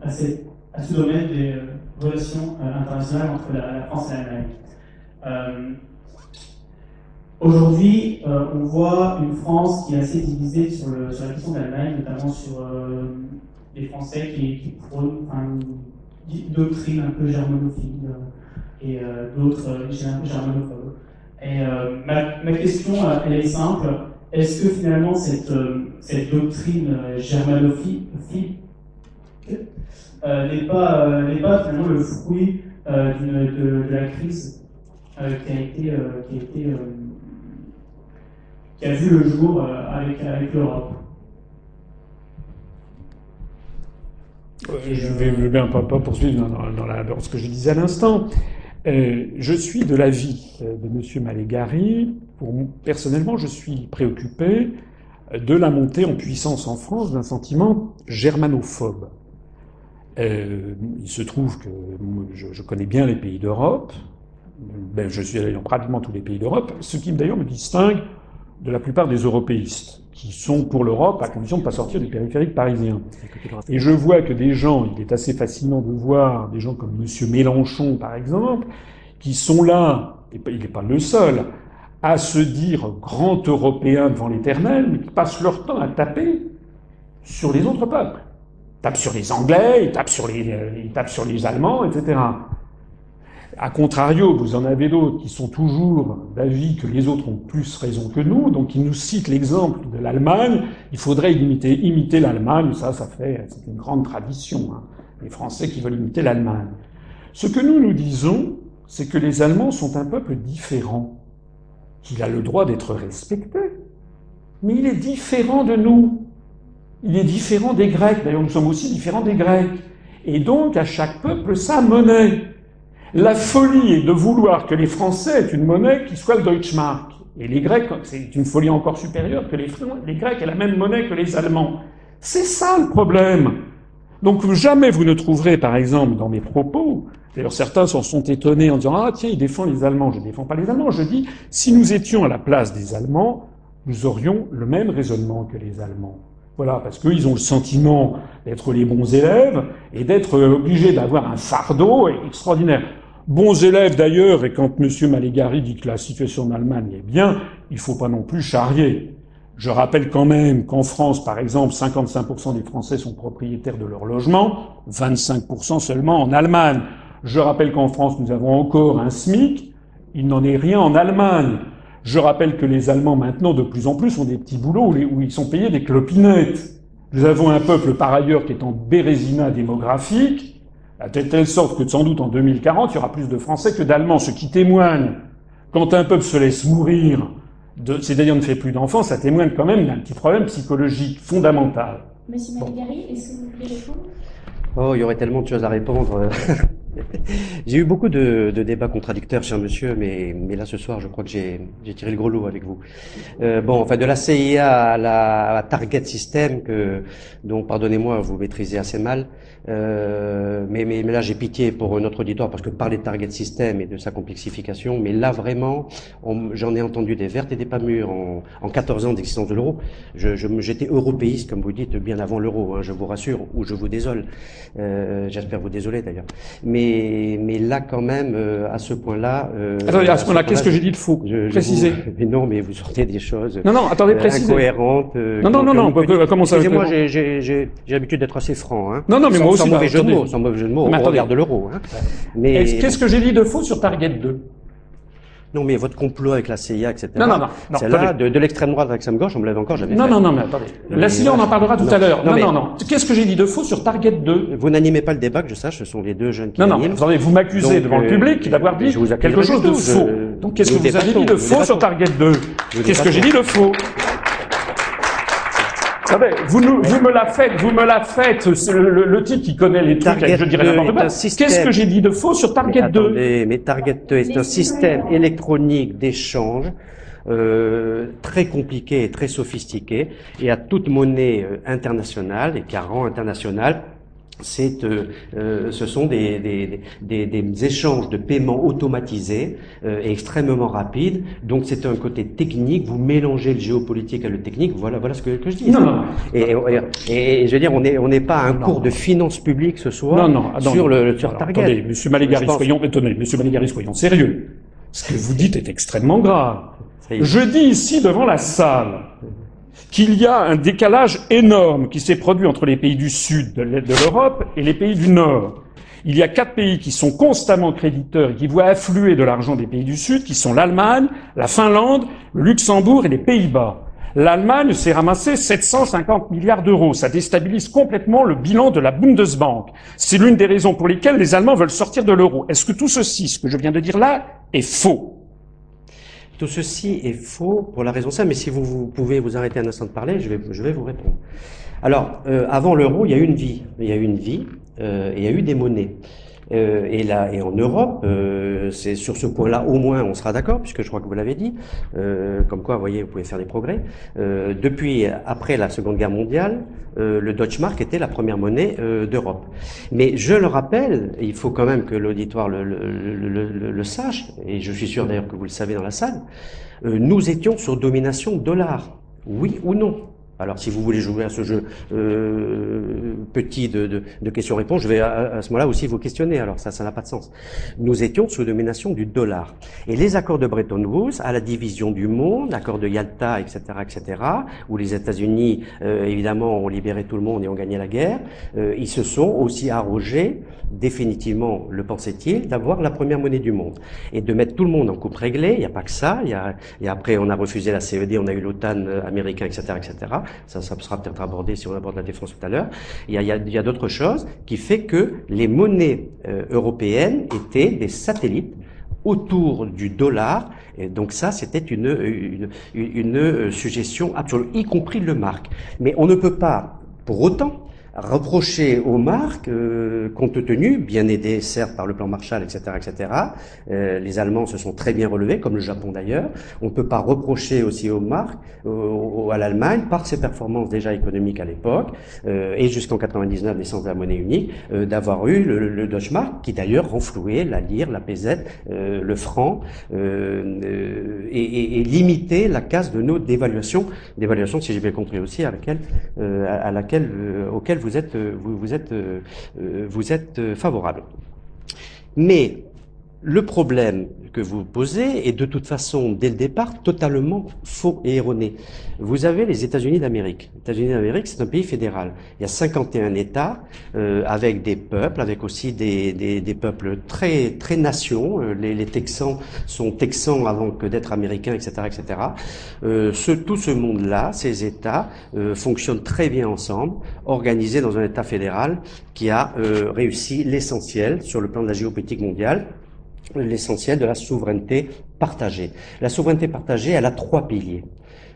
à ce domaine des relations internationales entre la, France et l'Allemagne. Aujourd'hui, euh, on voit une France qui est assez divisée sur, la question de l'Allemagne, notamment sur euh, les Français qui, qui prônent une doctrine un peu germanophile euh, et d'autres un peu germanophobes. Et ma, ma, question, elle est simple. Est-ce que finalement cette, doctrine germanophile n'est pas, finalement le fruit de, la crise qui a été qui a vu le jour euh, avec, l'Europe. Je vais, bien pas, poursuivre dans, ce que je disais à l'instant. Euh, je suis de l'avis de M. Malégari. Personnellement, je suis préoccupé de la montée en puissance en France d'un sentiment germanophobe. Euh, il se trouve que je, connais bien les pays d'Europe. Ben, je suis allé dans pratiquement tous les pays d'Europe, ce qui d'ailleurs me distingue de la plupart des européistes, qui sont pour l'Europe à condition de ne pas sortir du périphérique parisien. Et je vois que des gens, il est assez fascinant de voir des gens comme M. Mélenchon, par exemple, qui sont là, et il n'est pas le seul, à se dire grand européen devant l'éternel, mais qui passent leur temps à taper sur les autres peuples. Ils tapent sur les Anglais, ils les, ils tapent sur les Allemands, etc. A contrario, vous en avez d'autres qui sont toujours d'avis que les autres ont plus raison que nous, donc ils nous citent l'exemple de l'Allemagne. Il faudrait imiter, l'Allemagne, ça, ça fait, c'est une grande tradition. Hein. Les Français qui veulent imiter l'Allemagne. Ce que nous nous disons, c'est que les Allemands sont un peuple différent, qu'il a le droit d'être respecté, mais il est différent de nous. Il est différent des Grecs. D'ailleurs, nous sommes aussi différents des Grecs. Et donc, à chaque peuple, sa monnaie. La folie est de vouloir que les Français aient une monnaie qui soit le Deutschmark. Et les Grecs, c'est une folie encore supérieure que les, les Grecs aient la même monnaie que les Allemands. C'est ça le problème. Donc jamais vous ne trouverez, par exemple, dans mes propos, d'ailleurs certains s'en sont étonnés en disant Ah tiens, il défend les Allemands. Je ne défends pas les Allemands. Je dis, si nous étions à la place des Allemands, nous aurions le même raisonnement que les Allemands. Voilà, parce qu'ils ont le sentiment d'être les bons élèves et d'être obligés d'avoir un fardeau extraordinaire bons élèves d'ailleurs, et quand M. Malégari dit que la situation en Allemagne est bien, il ne faut pas non plus charrier. Je rappelle quand même qu'en France, par exemple, 55% des Français sont propriétaires de leur logement, 25% seulement en Allemagne. Je rappelle qu'en France, nous avons encore un SMIC, il n'en est rien en Allemagne. Je rappelle que les Allemands, maintenant, de plus en plus, ont des petits boulots où ils sont payés des clopinettes. Nous avons un peuple, par ailleurs, qui est en bérésina démographique, à telle sorte que sans doute en 2040, il y aura plus de Français que d'Allemands, ce qui témoigne, quand un peuple se laisse mourir, c'est-à-dire ne fait plus d'enfants, ça témoigne quand même d'un petit problème psychologique fondamental. Monsieur Maligari, est-ce que vous voulez répondre? Oh, il y aurait tellement de choses à répondre. J'ai eu beaucoup de, de, débats contradicteurs, cher monsieur, mais, mais là ce soir, je crois que j'ai tiré le gros lot avec vous. Euh, bon, enfin, de la CIA à la, Target System, que, dont, pardonnez-moi, vous maîtrisez assez mal, euh, mais, mais, mais, là, j'ai pitié pour notre auditoire parce que parler de target system et de sa complexification, mais là vraiment, j'en ai entendu des vertes et des pas mûres en, en 14 ans d'existence de l'euro. Je, j'étais européiste, comme vous dites, bien avant l'euro, hein, je vous rassure, ou je vous désole. Euh, j'espère vous désoler d'ailleurs. Mais, mais là, quand même, euh, à ce point-là. Euh, attendez, à ce point-là, qu'est-ce que j'ai dit de faux je, Précisez. mais non, mais vous sortez des choses. Non, non, attendez, précisez. Incohérentes. non, non, non, non. Comment ça Excusez-moi, j'ai l'habitude d'être assez franc. Hein. Non, non, mais moi. Sans mauvais jeu de mots, sans mauvais jeu de mots. On regarde l'euro. Hein. Mais qu'est-ce que j'ai dit de faux sur Target 2 non, mais votre complot avec la CIA, etc. Non, non, non. C'est là de, de l'extrême droite à l'extrême gauche, on me l'avait encore jamais non, fait. Non, non, mais attendez. La CIA, on en parlera tout à l'heure. Non, non, non. Qu'est-ce que j'ai dit de faux sur Target 2 Vous n'animez pas le débat, que je sache, ce sont les deux jeunes qui Non, non, attendez, vous m'accusez devant le public d'avoir dit quelque chose de faux. Donc, qu'est-ce que vous avez dit de faux sur Target 2 Qu'est-ce que j'ai dit de faux? Savez, vous, nous, vous me la faites, vous me la faites, le, le, type qui connaît les trucs, je dirais n'importe quoi. Qu'est-ce que j'ai dit de faux sur Target mais 2 Mais Target 2 est un système électronique d'échange euh, très compliqué et très sophistiqué, et à toute monnaie euh, internationale et qui a rang international euh, euh, ce sont des, des, des, des, échanges de paiement automatisés euh, et extrêmement rapides. Donc c'est un côté technique. Vous mélangez le géopolitique et le technique. Voilà, voilà ce que, que je dis. Non, non. Et, et, et, je veux dire, on n'est on n'est pas à un cours de finances publiques ce soir non, non, sur le sur Target. Attendez, Monsieur Malégari, soyons, étonnés. Monsieur Malégari, soyons sérieux. Ce que vous dites est extrêmement grave. Je dis ici devant la salle qu'il y a un décalage énorme qui s'est produit entre les pays du sud de l'Europe et les pays du nord. Il y a quatre pays qui sont constamment créditeurs et qui voient affluer de l'argent des pays du Sud, qui sont l'Allemagne, la Finlande, le Luxembourg et les Pays-Bas. L'Allemagne s'est ramassé 750 milliards d'euros. Ça déstabilise complètement le bilan de la Bundesbank. C'est l'une des raisons pour lesquelles les Allemands veulent sortir de l'euro. Est-ce que tout ceci, ce que je viens de dire là, est faux? Tout ceci est faux pour la raison simple, mais si vous, pouvez vous arrêter un instant de parler, je vais, vous répondre. Alors, euh, avant l'euro, il y a eu une vie. Il y a eu une vie, euh, et il y a eu des monnaies. Euh, et là, et en Europe, euh, c'est sur ce point-là au moins on sera d'accord, puisque je crois que vous l'avez dit, euh, comme quoi, vous voyez, vous pouvez faire des progrès. Euh, depuis après la Seconde Guerre mondiale, euh, le Deutschmark était la première monnaie d'Europe. Mais je le rappelle, il faut quand même que l'auditoire le, le, le, le, sache, et je suis sûr d'ailleurs que vous le savez dans la salle, nous étions sur domination dollar, oui ou non alors, si vous voulez jouer à ce jeu euh, petit de, de, de questions-réponses, je vais à, ce moment-là aussi vous questionner. Alors, ça, ça n'a pas de sens. Nous étions sous domination du dollar. Et les accords de Bretton Woods, à la division du monde, accord de Yalta, etc., etc., où les États-Unis, euh, évidemment, ont libéré tout le monde et ont gagné la guerre, euh, ils se sont aussi arrogés, définitivement, le pensait-il, d'avoir la première monnaie du monde et de mettre tout le monde en coupe réglée. Il n'y a pas que ça. Y a, et après, on a refusé la CED, on a eu l'OTAN américain, etc., etc. Ça, ça sera peut-être abordé si on aborde la défense tout à l'heure. Il y a, d'autres choses qui fait que les monnaies euh, européennes étaient des satellites autour du dollar. Donc ça, c'était une, une, une, une suggestion absolue, y compris le marque. Mais on ne peut pas, pour autant, reprocher aux marques, euh, compte tenu, bien aidés certes par le plan Marshall, etc., etc. Euh, les Allemands se sont très bien relevés, comme le Japon d'ailleurs. On ne peut pas reprocher aussi aux marques, à l'Allemagne, par ses performances déjà économiques à l'époque, euh, et jusqu'en 99, naissance de la monnaie unique, d'avoir eu le, le, Deutschmark, qui d'ailleurs renflouait la lire, la PZ, le franc, et, et, et, limiter la casse de nos dévaluations, dévaluations, si j'ai bien compris aussi, à laquelle, à laquelle, auquel vous vous êtes, euh, vous, êtes, euh, euh, vous êtes favorable. Mais le problème que vous posez est de toute façon, dès le départ, totalement faux et erroné. Vous avez les États-Unis d'Amérique. Les États-Unis d'Amérique, c'est un pays fédéral. Il y a 51 États euh, avec des peuples, avec aussi des, des, des peuples très très nations. Euh, les, les, Texans sont Texans avant que d'être Américains, etc., etc. Euh, ce, tout ce monde-là, ces États, euh, fonctionnent très bien ensemble, organisés dans un État fédéral qui a euh, réussi l'essentiel sur le plan de la géopolitique mondiale l'essentiel de la souveraineté partagée. La souveraineté partagée, elle a trois piliers.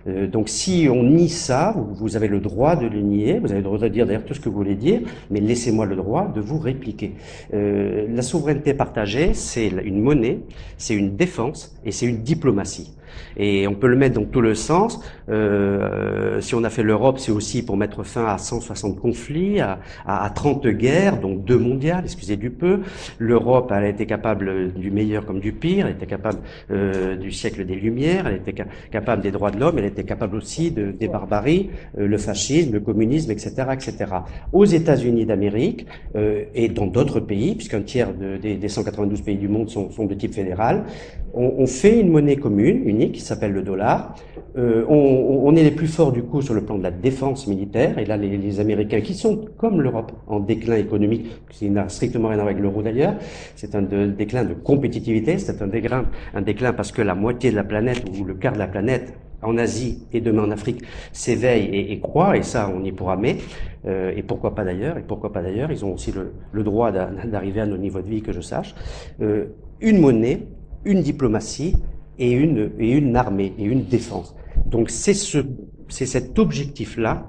Euh, donc si on nie ça, vous avez le droit de le nier, vous avez le droit de dire d'ailleurs tout ce que vous voulez dire, mais laissez-moi le droit de vous répliquer. Euh, la souveraineté partagée, c'est une monnaie, c'est une défense et c'est une diplomatie. Et on peut le mettre dans tout le sens. Euh, si on a fait l'Europe, c'est aussi pour mettre fin à 160 conflits, à, à, 30 guerres, donc deux mondiales, excusez du peu. L'Europe, elle a été capable du meilleur comme du pire, elle était capable euh, du siècle des Lumières, elle était capable des droits de l'homme, elle était capable aussi de, des barbaries, euh, le fascisme, le communisme, etc., etc. Aux États-Unis d'Amérique euh, et dans d'autres pays, puisqu'un tiers de, des, des, 192 pays du monde sont, sont de type fédéral, on, on fait une monnaie commune, une qui s'appelle le dollar. Euh, on, est les plus forts du coup sur le plan de la défense militaire. Et là, les, Américains, qui sont comme l'Europe en déclin économique, qui n'a strictement rien à voir avec l'euro d'ailleurs, c'est un déclin de compétitivité, c'est un déclin, parce que la moitié de la planète ou le quart de la planète en Asie et demain en Afrique s'éveille et, croît, et ça, on y pourra mais, euh, et pourquoi pas d'ailleurs, et pourquoi pas d'ailleurs, ils ont aussi le, le droit d'arriver à nos niveaux de vie, que je sache. Euh, une monnaie, une diplomatie et une, armée et une défense. Donc c'est ce, cet objectif-là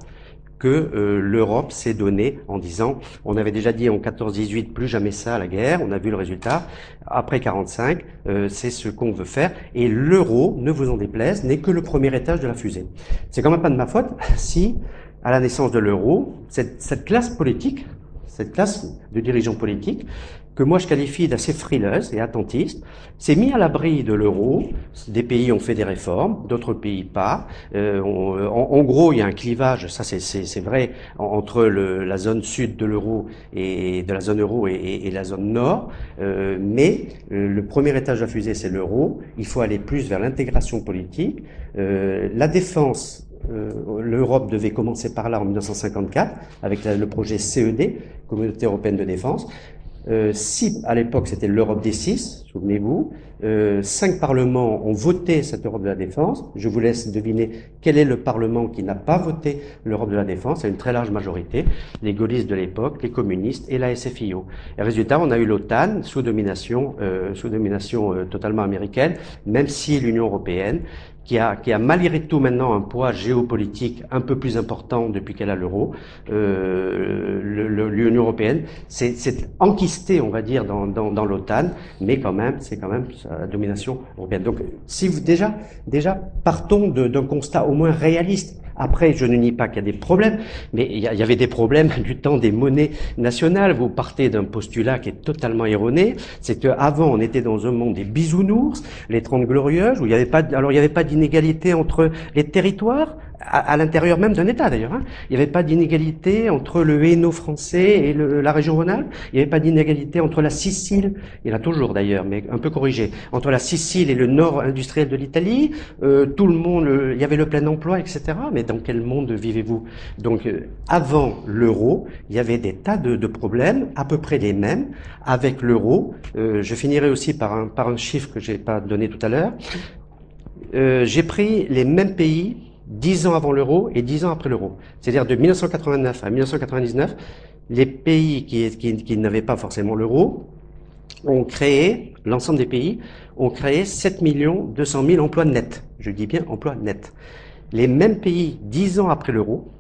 que euh, l'Europe s'est donné en disant, on avait déjà dit en 14-18 plus jamais ça la guerre, on a vu le résultat. Après 45, euh, c'est ce qu'on veut faire. Et l'euro, ne vous en déplaise, n'est que le premier étage de la fusée. C'est quand même pas de ma faute si, à la naissance de l'euro, cette, cette classe politique, cette classe de dirigeants politiques, que moi je qualifie d'assez frileuse et attentiste, s'est mis à l'abri de l'euro. Des pays ont fait des réformes, d'autres pays pas. Euh, euh en, gros, il y a un clivage, ça c'est vrai, entre le, la zone sud de l'euro et de la zone euro et, et, la zone nord. Euh, mais euh, le premier étage de la fusée, c'est l'euro. Il faut aller plus vers l'intégration politique. Euh, la défense l'Europe devait commencer par là en 1954 avec le projet CED, Communauté européenne de défense. Euh, si à l'époque c'était l'Europe des six, souvenez-vous, euh, cinq parlements ont voté cette Europe de la défense. Je vous laisse deviner quel est le parlement qui n'a pas voté l'Europe de la défense. à une très large majorité, les gaullistes de l'époque, les communistes et la SFIO. Et résultat, on a eu l'OTAN sous domination, euh, sous domination euh, totalement américaine, même si l'Union européenne qui a, qui a malgré tout maintenant un poids géopolitique un peu plus important depuis qu'elle a l'euro, euh, l'Union européenne, c'est enquisté, on va dire, dans, dans, dans l'OTAN, mais quand même, c'est quand même la domination européenne. Donc, si vous déjà, déjà partons d'un constat au moins réaliste. Après, je ne nie pas qu'il y a des problèmes, mais il y, avait des problèmes du temps des monnaies nationales. Vous partez d'un postulat qui est totalement erroné, c'est qu'avant, on était dans un monde des bisounours, les Trente Glorieuses, où il n'y avait pas, alors il n'y avait pas d'inégalité entre les territoires, à, l'intérieur même d'un État d'ailleurs. Hein. Il n'y avait pas d'inégalité entre le Hainaut français et le, la région Rhône-Alpes. Il n'y avait pas d'inégalité entre la Sicile, il a toujours d'ailleurs, mais un peu corrigé, entre la Sicile et le nord industriel de l'Italie. Euh, tout le monde, il y avait le plein emploi, etc. Mais dans quel monde vivez-vous? Donc euh, avant l'euro, il y avait des tas de, de, problèmes, à peu près les mêmes. Avec l'euro, euh, je finirai aussi par un, par un chiffre que j'ai pas donné tout à l'heure. Euh, j'ai pris les mêmes pays dix ans avant l'euro et dix ans après l'euro. C'est-à-dire de 1989 à 1999, les pays qui, n'avaient pas forcément l'euro ont créé, l'ensemble des pays, ont créé 7 millions 200 000 emplois nets. Je dis bien emplois nets. Les mêmes pays, dix ans après l'euro,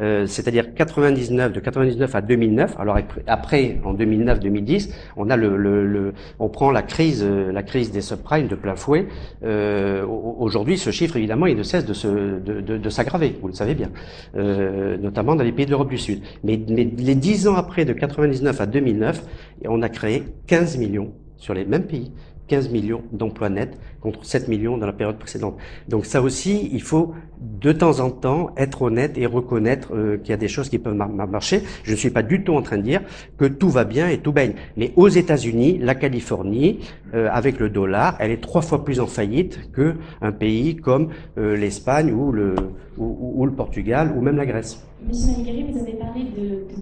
euh, c'est-à-dire 99 de 99 à 2009. Alors après, en 2009-2010, on a le, le, le, on prend la crise, euh, la crise des subprimes de plein fouet. Euh, Aujourd'hui, ce chiffre évidemment, il ne cesse de, se, de, de, s'aggraver. Vous le savez bien, euh, notamment dans les pays de l'Europe du Sud. Mais, mais les 10 ans après, de 99 à 2009, on a créé 15 millions sur les mêmes pays 15 millions d'emplois nets contre 7 millions dans la période précédente. Donc ça aussi, il faut de temps en temps être honnête et reconnaître euh, qu'il y a des choses qui peuvent marcher. Je ne suis pas du tout en train de dire que tout va bien et tout baigne. Mais aux États-Unis, la Californie, euh, avec le dollar, elle est trois fois plus en faillite que un pays comme euh, l'Espagne ou le, Portugal ou même la Grèce. Monsieur Maligari, vous avez parlé de, de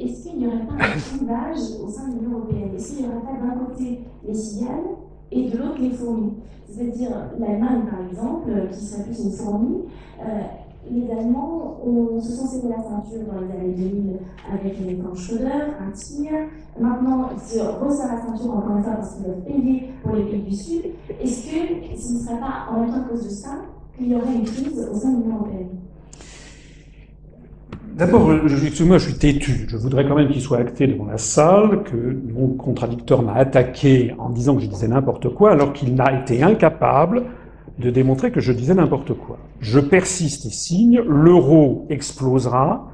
est-ce qu'il n'y aurait pas un clivage au sein de l'Union européenne? Est-ce qu'il n'y aurait pas d'un côté les cigales et de l'autre les fourmis? C'est-à-dire l'Allemagne, par exemple, qui serait plus une fourmi, euh, les Allemands se sont serrés la ceinture dans les années 2000 avec les plans Schröder, un tir. Maintenant, ils se resserrent la ceinture encore une fois parce qu'ils doivent payer pour les pays du Sud. Est-ce que ce ne serait pas en même temps à cause de ça qu'il y aurait une crise au sein de l'Union européenne? D'abord, excusez-moi, je suis têtu. Je voudrais quand même qu'il soit acté devant la salle que mon contradicteur m'a attaqué en disant que je disais n'importe quoi, alors qu'il n'a été incapable de démontrer que je disais n'importe quoi. Je persiste et signe, l'euro explosera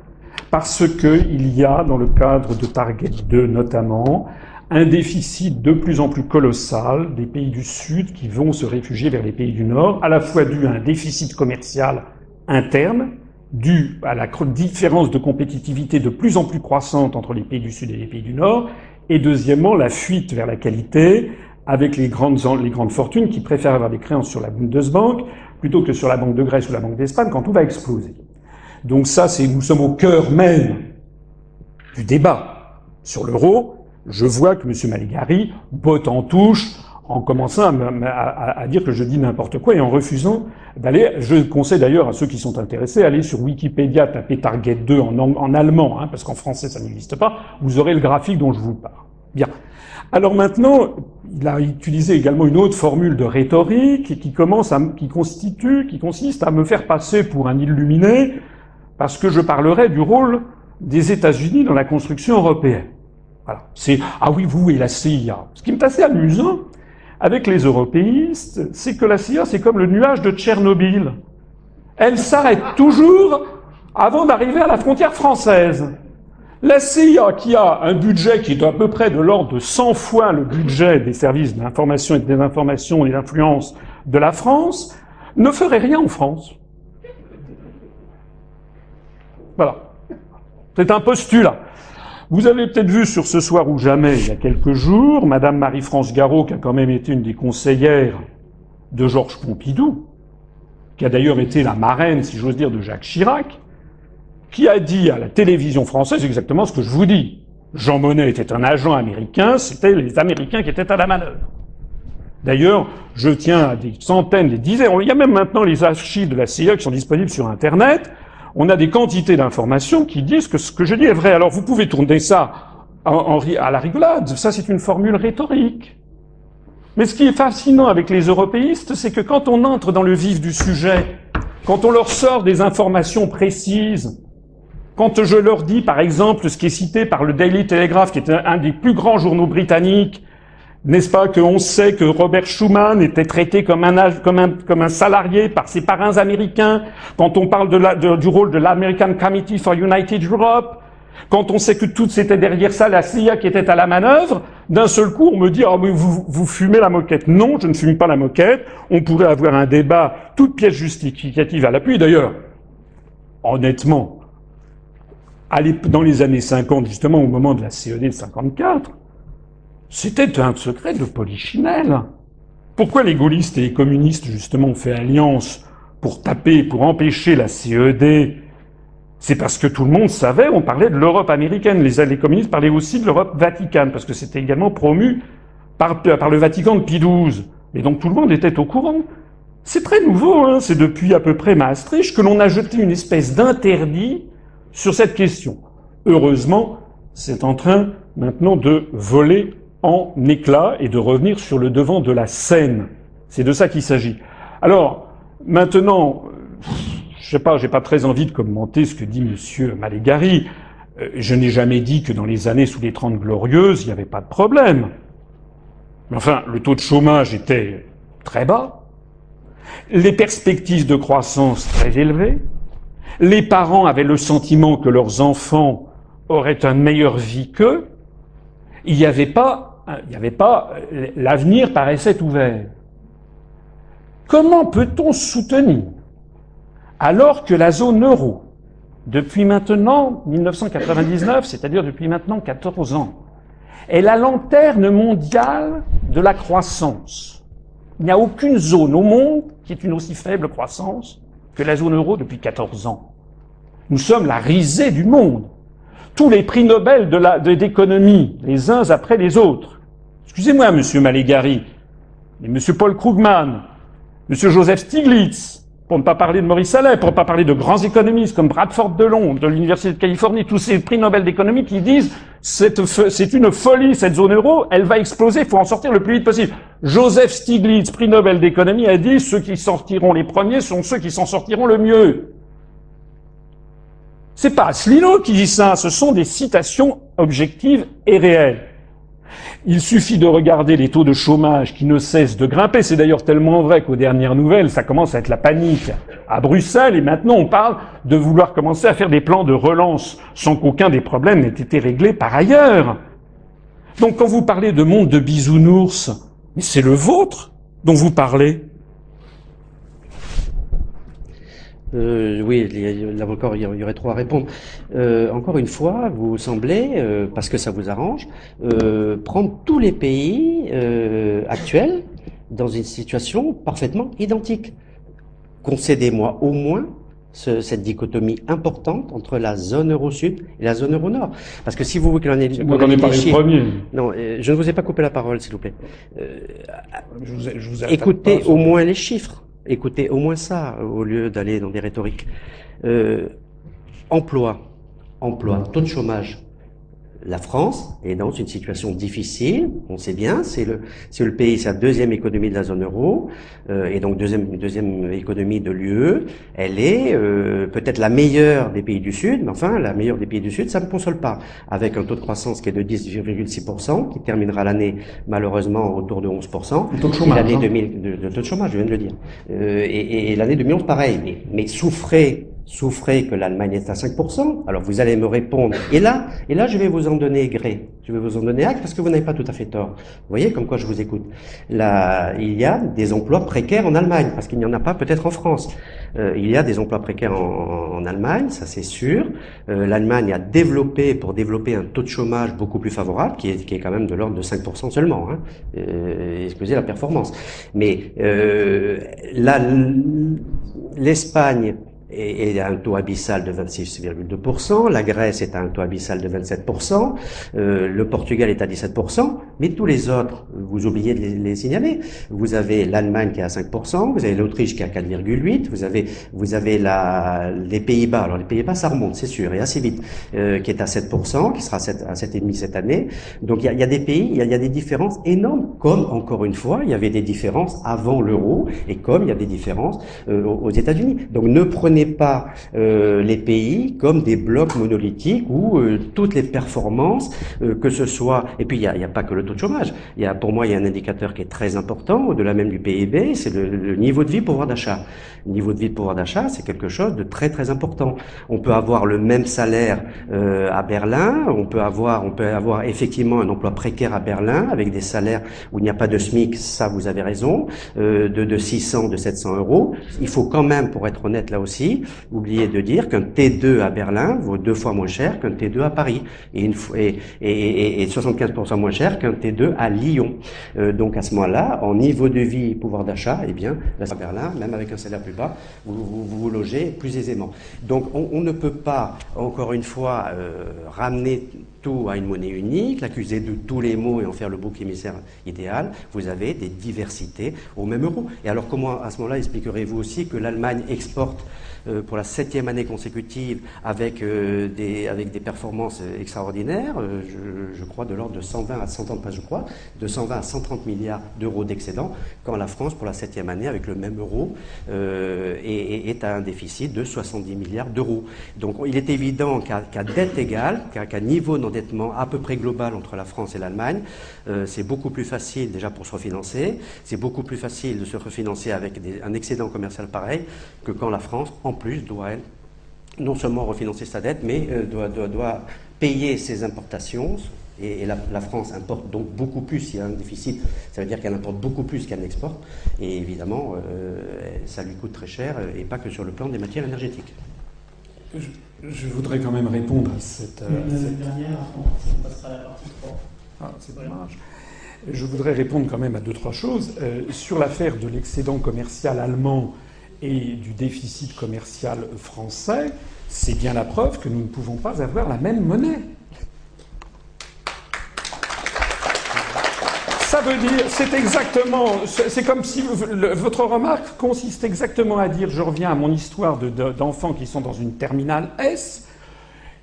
parce qu'il y a, dans le cadre de Target 2 notamment, un déficit de plus en plus colossal des pays du Sud qui vont se réfugier vers les pays du Nord, à la fois dû à un déficit commercial interne, dû à la différence de compétitivité de plus en plus croissante entre les pays du Sud et les pays du Nord, et deuxièmement la fuite vers la qualité, avec les grandes, les grandes fortunes qui préfèrent avoir des créances sur la Bundesbank plutôt que sur la Banque de Grèce ou la Banque d'Espagne quand tout va exploser. Donc ça, c'est, nous sommes au cœur même du débat sur l'euro. Je vois que M. Maligari botte en touche en commençant à, dire que je dis n'importe quoi et en refusant d'aller. Je conseille d'ailleurs à ceux qui sont intéressés aller sur Wikipédia, taper Target 2 en, allemand, hein, parce qu'en français ça n'existe pas. Vous aurez le graphique dont je vous parle. Bien. Alors maintenant, il a utilisé également une autre formule de rhétorique qui commence à, qui constitue, qui consiste à me faire passer pour un illuminé parce que je parlerai du rôle des États-Unis dans la construction européenne. Voilà. C'est ah oui vous et la CIA. Ce qui me assez amusant avec les européistes, c'est que la CIA c'est comme le nuage de Tchernobyl. Elle s'arrête toujours avant d'arriver à la frontière française. La CIA, qui a un budget qui est à peu près de l'ordre de 100 fois le budget des services d'information et de désinformation et d'influence de la France, ne ferait rien en France. Voilà. C'est un postulat. Vous avez peut-être vu sur Ce soir ou jamais, il y a quelques jours, Madame Marie-France Garot, qui a quand même été une des conseillères de Georges Pompidou, qui a d'ailleurs été la marraine, si j'ose dire, de Jacques Chirac, qui a dit à la télévision française exactement ce que je vous dis. Jean Monnet était un agent américain, c'était les Américains qui étaient à la manœuvre. D'ailleurs, je tiens à des centaines, des dizaines, il y a même maintenant les archives de la CIA qui sont disponibles sur Internet, on a des quantités d'informations qui disent que ce que je dis est vrai. Alors vous pouvez tourner ça à la rigolade, ça c'est une formule rhétorique. Mais ce qui est fascinant avec les européistes, c'est que quand on entre dans le vif du sujet, quand on leur sort des informations précises, quand je leur dis, par exemple, ce qui est cité par le Daily Telegraph, qui est un, des plus grands journaux britanniques, n'est-ce pas qu'on sait que Robert Schuman était traité comme un, comme un, comme un salarié par ses parrains américains, quand on parle de la, du rôle de l'American Committee for United Europe, quand on sait que tout c'était derrière ça la CIA qui était à la manœuvre, d'un seul coup on me dit ah mais vous, vous fumez la moquette. Non, je ne fume pas la moquette. On pourrait avoir un débat, toute pièce justificative à l'appui. D'ailleurs, honnêtement, dans les années 50, justement au moment de la CED de 54, c'était un secret de polichinelle. Pourquoi les gaullistes et les communistes, justement, ont fait alliance pour taper, pour empêcher la CED C'est parce que tout le monde savait, on parlait de l'Europe américaine. Les, communistes parlaient aussi de l'Europe vaticane, parce que c'était également promu par, par, le Vatican de Pie XII. Et donc tout le monde était au courant. C'est très nouveau, hein c'est depuis à peu près Maastricht que l'on a jeté une espèce d'interdit sur cette question. Heureusement, c'est en train maintenant de voler en éclats et de revenir sur le devant de la scène. C'est de ça qu'il s'agit. Alors, maintenant, je sais pas, j'ai pas très envie de commenter ce que dit monsieur Malégari. Euh, je n'ai jamais dit que dans les années sous les Trente Glorieuses, il n'y avait pas de problème. Mais enfin, le taux de chômage était très bas, les perspectives de croissance très élevées, les parents avaient le sentiment que leurs enfants auraient une meilleure vie qu'eux. Il n'y avait pas, il n'y avait pas, l'avenir paraissait ouvert. Comment peut-on soutenir, alors que la zone euro, depuis maintenant 1999, c'est-à-dire depuis maintenant 14 ans, est la lanterne mondiale de la croissance? Il n'y a aucune zone au monde qui ait une aussi faible croissance que la zone euro depuis 14 ans. Nous sommes la risée du monde. Tous les prix Nobel de d'économie, les uns après les autres. Excusez-moi, monsieur Malégari, mais monsieur Paul Krugman, monsieur Joseph Stiglitz, pour ne pas parler de Maurice Allais, pour ne pas parler de grands économistes comme Bradford de Londres, de l'Université de Californie, tous ces prix Nobel d'économie qui disent c'est une folie cette zone euro, elle va exploser, il faut en sortir le plus vite possible. Joseph Stiglitz, prix Nobel d'économie, a dit ceux qui sortiront les premiers sont ceux qui s'en sortiront le mieux. C'est pas Asselineau qui dit ça, ce sont des citations objectives et réelles. Il suffit de regarder les taux de chômage qui ne cessent de grimper. C'est d'ailleurs tellement vrai qu'aux dernières nouvelles, ça commence à être la panique à Bruxelles et maintenant on parle de vouloir commencer à faire des plans de relance sans qu'aucun des problèmes n'ait été réglé par ailleurs. Donc quand vous parlez de monde de bisounours, c'est le vôtre dont vous parlez. Euh, oui, là encore, il y aurait trop à répondre. Euh, encore une fois, vous semblez, euh, parce que ça vous arrange, euh, prendre tous les pays euh, actuels dans une situation parfaitement identique. Concédez-moi au moins ce, cette dichotomie importante entre la zone euro-sud et la zone euro-nord. Parce que si vous voulez que l'on ait, Moi, j'en ai parlé le premier. Non, je ne vous ai pas coupé la parole, s'il vous plaît. Je vous je vous écoutez au moins les chiffres. Écoutez au moins ça au lieu d'aller dans des rhétoriques. Euh, emploi, emploi, taux de chômage, la France est dans une situation difficile, on sait bien, c'est le, c'est le pays, c'est la deuxième économie de la zone euro, euh, et donc deuxième, deuxième économie de l'UE. Elle est euh, peut-être la meilleure des pays du Sud, mais enfin, la meilleure des pays du Sud, ça ne console pas. Avec un taux de croissance qui est de 10,6%, qui terminera l'année malheureusement autour de 11%. Le taux de chômage. L'année hein. 2000, de, de taux de chômage, je viens de le dire. Euh, et et, et l'année 2011, pareil. Mais, mais souffrez souffrez que l'Allemagne est à 5%, alors vous allez me répondre, et là, et là je vais vous en donner gré, je vais vous en donner acte parce que vous n'avez pas tout à fait tort. Vous voyez comme quoi je vous écoute. Là, il y a des emplois précaires en Allemagne, parce qu'il n'y en a pas peut-être en France. Euh, il y a des emplois précaires en, en, Allemagne, ça c'est sûr. Euh, L'Allemagne a développé, pour développer un taux de chômage beaucoup plus favorable, qui est, qui est quand même de l'ordre de 5% seulement, hein. euh, excusez la performance. Mais euh, l'Espagne et, a un taux abyssal de 26,2%, la Grèce est à un taux abyssal de 27%, euh, le Portugal est à 17%, mais tous les autres, vous oubliez de les, les signaler. Vous avez l'Allemagne qui est à 5%, vous avez l'Autriche qui est à 4,8%, vous avez vous avez la, les Pays-Bas, alors les Pays-Bas ça remonte, c'est sûr, et assez vite, euh, qui est à 7%, qui sera à 7, à 7,5% cette année. Donc il y a, y a des pays, il y a, y a des différences énormes, comme encore une fois, il y avait des différences avant l'euro, et comme il y a des différences euh, aux États-Unis. Donc ne prenez pas euh, les pays comme des blocs monolithiques où euh, toutes les performances, euh, que ce soit, et puis il n'y a, a, pas que le taux de chômage, y a, pour moi il y a un indicateur qui est très important, au-delà même du PIB, c'est le, le, niveau de vie pouvoir d'achat. Le niveau de vie pouvoir d'achat, c'est quelque chose de très très important. On peut avoir le même salaire à Berlin, on peut avoir, on peut avoir effectivement un emploi précaire à Berlin avec des salaires où il n'y a pas de SMIC, ça vous avez raison, de, de 600, de 700 euros. Il faut quand même, pour être honnête là aussi, oubliez de dire qu'un T2 à Berlin vaut deux fois moins cher qu'un T2 à Paris et, une, et, et, et 75% moins cher qu'un T2 à Lyon. Euh, donc à ce moment-là, en niveau de vie, pouvoir d'achat, eh bien, à Berlin, même avec un salaire plus bas, vous vous, logez plus aisément. Donc on, on, ne peut pas, encore une fois, euh, ramener tout à une monnaie unique, l'accuser de tous les maux et en faire le bouc émissaire idéal, vous avez des diversités au même euro. Et alors comment, à ce moment-là, expliquerez-vous aussi que l'Allemagne exporte euh, pour la septième année consécutive avec, euh, des, avec des performances extraordinaires, euh, je, je, crois de l'ordre de 120 à 130, pas je crois, de 120 à 130 milliards d'euros d'excédent, quand la France, pour la septième année, avec le même euro, est, à un déficit de 70 milliards d'euros. Donc il est évident qu'à qu dette égale, qu'à qu niveau à peu près global entre la France et l'Allemagne, c'est beaucoup plus facile déjà pour se refinancer, c'est beaucoup plus facile de se refinancer avec un excédent commercial pareil que quand la France, en plus, doit elle, non seulement refinancer sa dette, mais euh, doit, payer ses importations. Et, la, France importe donc beaucoup plus. S'il y a un déficit, ça veut dire qu'elle importe beaucoup plus qu'elle n'exporte. Et évidemment, euh, ça lui coûte très cher, et pas que sur le plan des matières énergétiques. Je voudrais quand même répondre à cette. Euh, cette... dernière, on passera à la partie 3. Ah, c'est dommage. Je voudrais répondre quand même à deux, trois choses. Euh, sur l'affaire de l'excédent commercial allemand et du déficit commercial français, c'est bien la preuve que nous ne pouvons pas avoir la même monnaie. Ça veut dire, c'est exactement, c'est comme si votre remarque consiste exactement à dire, je reviens à mon histoire d'enfants qui sont dans une terminale S,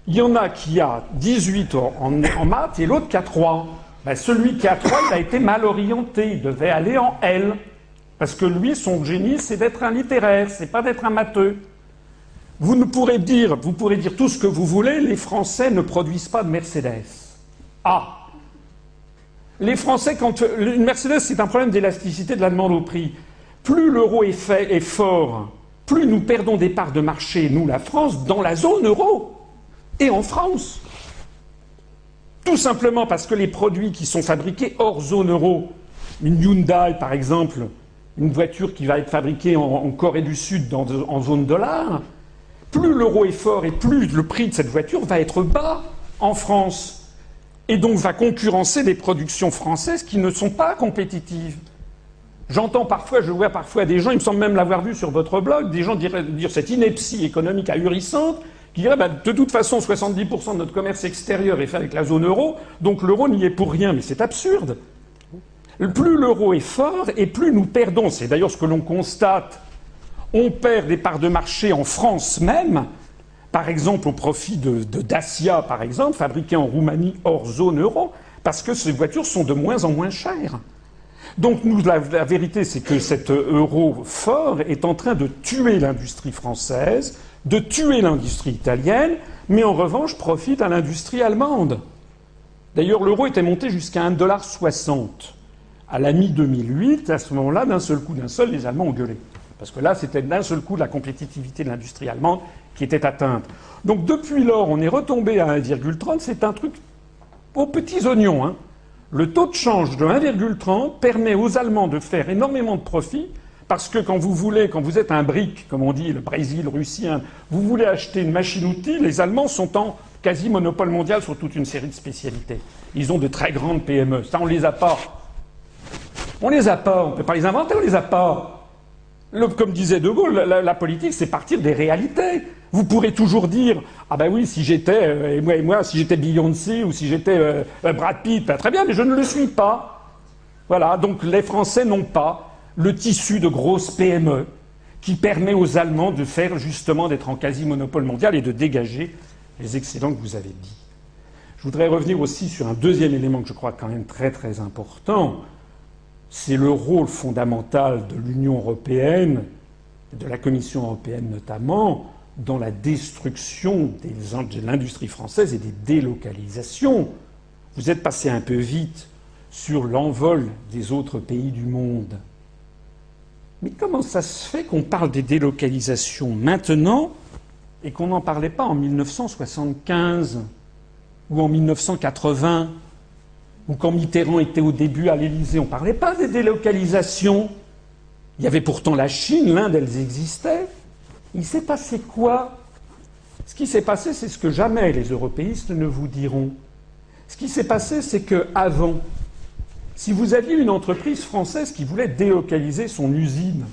il y en a qui a 18 en, en maths et l'autre qui a 3. Ben, celui qui a 3, il a été mal orienté, il devait aller en L. Parce que lui, son génie, c'est d'être un littéraire, c'est pas d'être un matheux. Vous ne pourrez dire, vous pourrez dire tout ce que vous voulez, les Français ne produisent pas de Mercedes. Ah Les Français, quand. Une Mercedes, c'est un problème d'élasticité de la demande au prix. Plus l'euro est, est fort, plus nous perdons des parts de marché, nous, la France, dans la zone euro et en France. Tout simplement parce que les produits qui sont fabriqués hors zone euro, une Hyundai par exemple, une voiture qui va être fabriquée en, Corée du Sud en zone dollar, plus l'euro est fort et plus le prix de cette voiture va être bas en France. Et donc va concurrencer des productions françaises qui ne sont pas compétitives. J'entends parfois, je vois parfois des gens, il me semble même l'avoir vu sur votre blog, des gens dire, cette ineptie économique ahurissante qui dirait bah, de toute façon 70% de notre commerce extérieur est fait avec la zone euro, donc l'euro n'y est pour rien, mais c'est absurde. Plus l'euro est fort et plus nous perdons. C'est d'ailleurs ce que l'on constate. On perd des parts de marché en France même, par exemple au profit de, Dacia, par exemple, fabriquées en Roumanie hors zone euro, parce que ces voitures sont de moins en moins chères. Donc nous, la vérité, c'est que cet euro fort est en train de tuer l'industrie française, de tuer l'industrie italienne, mais en revanche profite à l'industrie allemande. D'ailleurs, l'euro était monté jusqu'à 1,60$ à la mi-2008. À ce moment-là, d'un seul coup, d'un seul, les Allemands ont gueulé. Parce que là, c'était d'un seul coup la compétitivité de l'industrie allemande qui était atteinte. Donc depuis lors, on est retombé à 1,30. C'est un truc aux petits oignons. Hein. Le taux de change de 1,30 permet aux Allemands de faire énormément de profits parce que quand vous voulez, quand vous êtes un brick, comme on dit, le Brésil, Russie, vous voulez acheter une machine-outil, les Allemands sont en quasi monopole mondial sur toute une série de spécialités. Ils ont de très grandes PME. Ça, on les a pas. On les a pas. On ne peut pas les inventer, on les a pas. Comme disait De Gaulle, la, politique, c'est partir des réalités. Vous pourrez toujours dire ah ben oui, si j'étais euh, moi et moi, si j'étais Beyoncé ou si j'étais euh, Brad Pitt, ben très bien, mais je ne le suis pas. Voilà. Donc les Français n'ont pas le tissu de grosses PME qui permet aux Allemands de faire justement d'être en quasi-monopole mondial et de dégager les excédents que vous avez dit. Je voudrais revenir aussi sur un deuxième élément que je crois quand même très très important. C'est le rôle fondamental de l'Union européenne, de la Commission européenne notamment, dans la destruction de l'industrie française et des délocalisations. Vous êtes passé un peu vite sur l'envol des autres pays du monde. Mais comment ça se fait qu'on parle des délocalisations maintenant et qu'on n'en parlait pas en 1975 ou en 1980 ou quand Mitterrand était au début à l'Élysée On ne parlait pas des délocalisations. Il y avait pourtant la Chine, l'Inde, elles existaient. Il s'est passé quoi? Ce qui s'est passé, c'est ce que jamais les européistes ne vous diront. Ce qui s'est passé, c'est qu'avant si vous aviez une entreprise française qui voulait délocaliser son usine,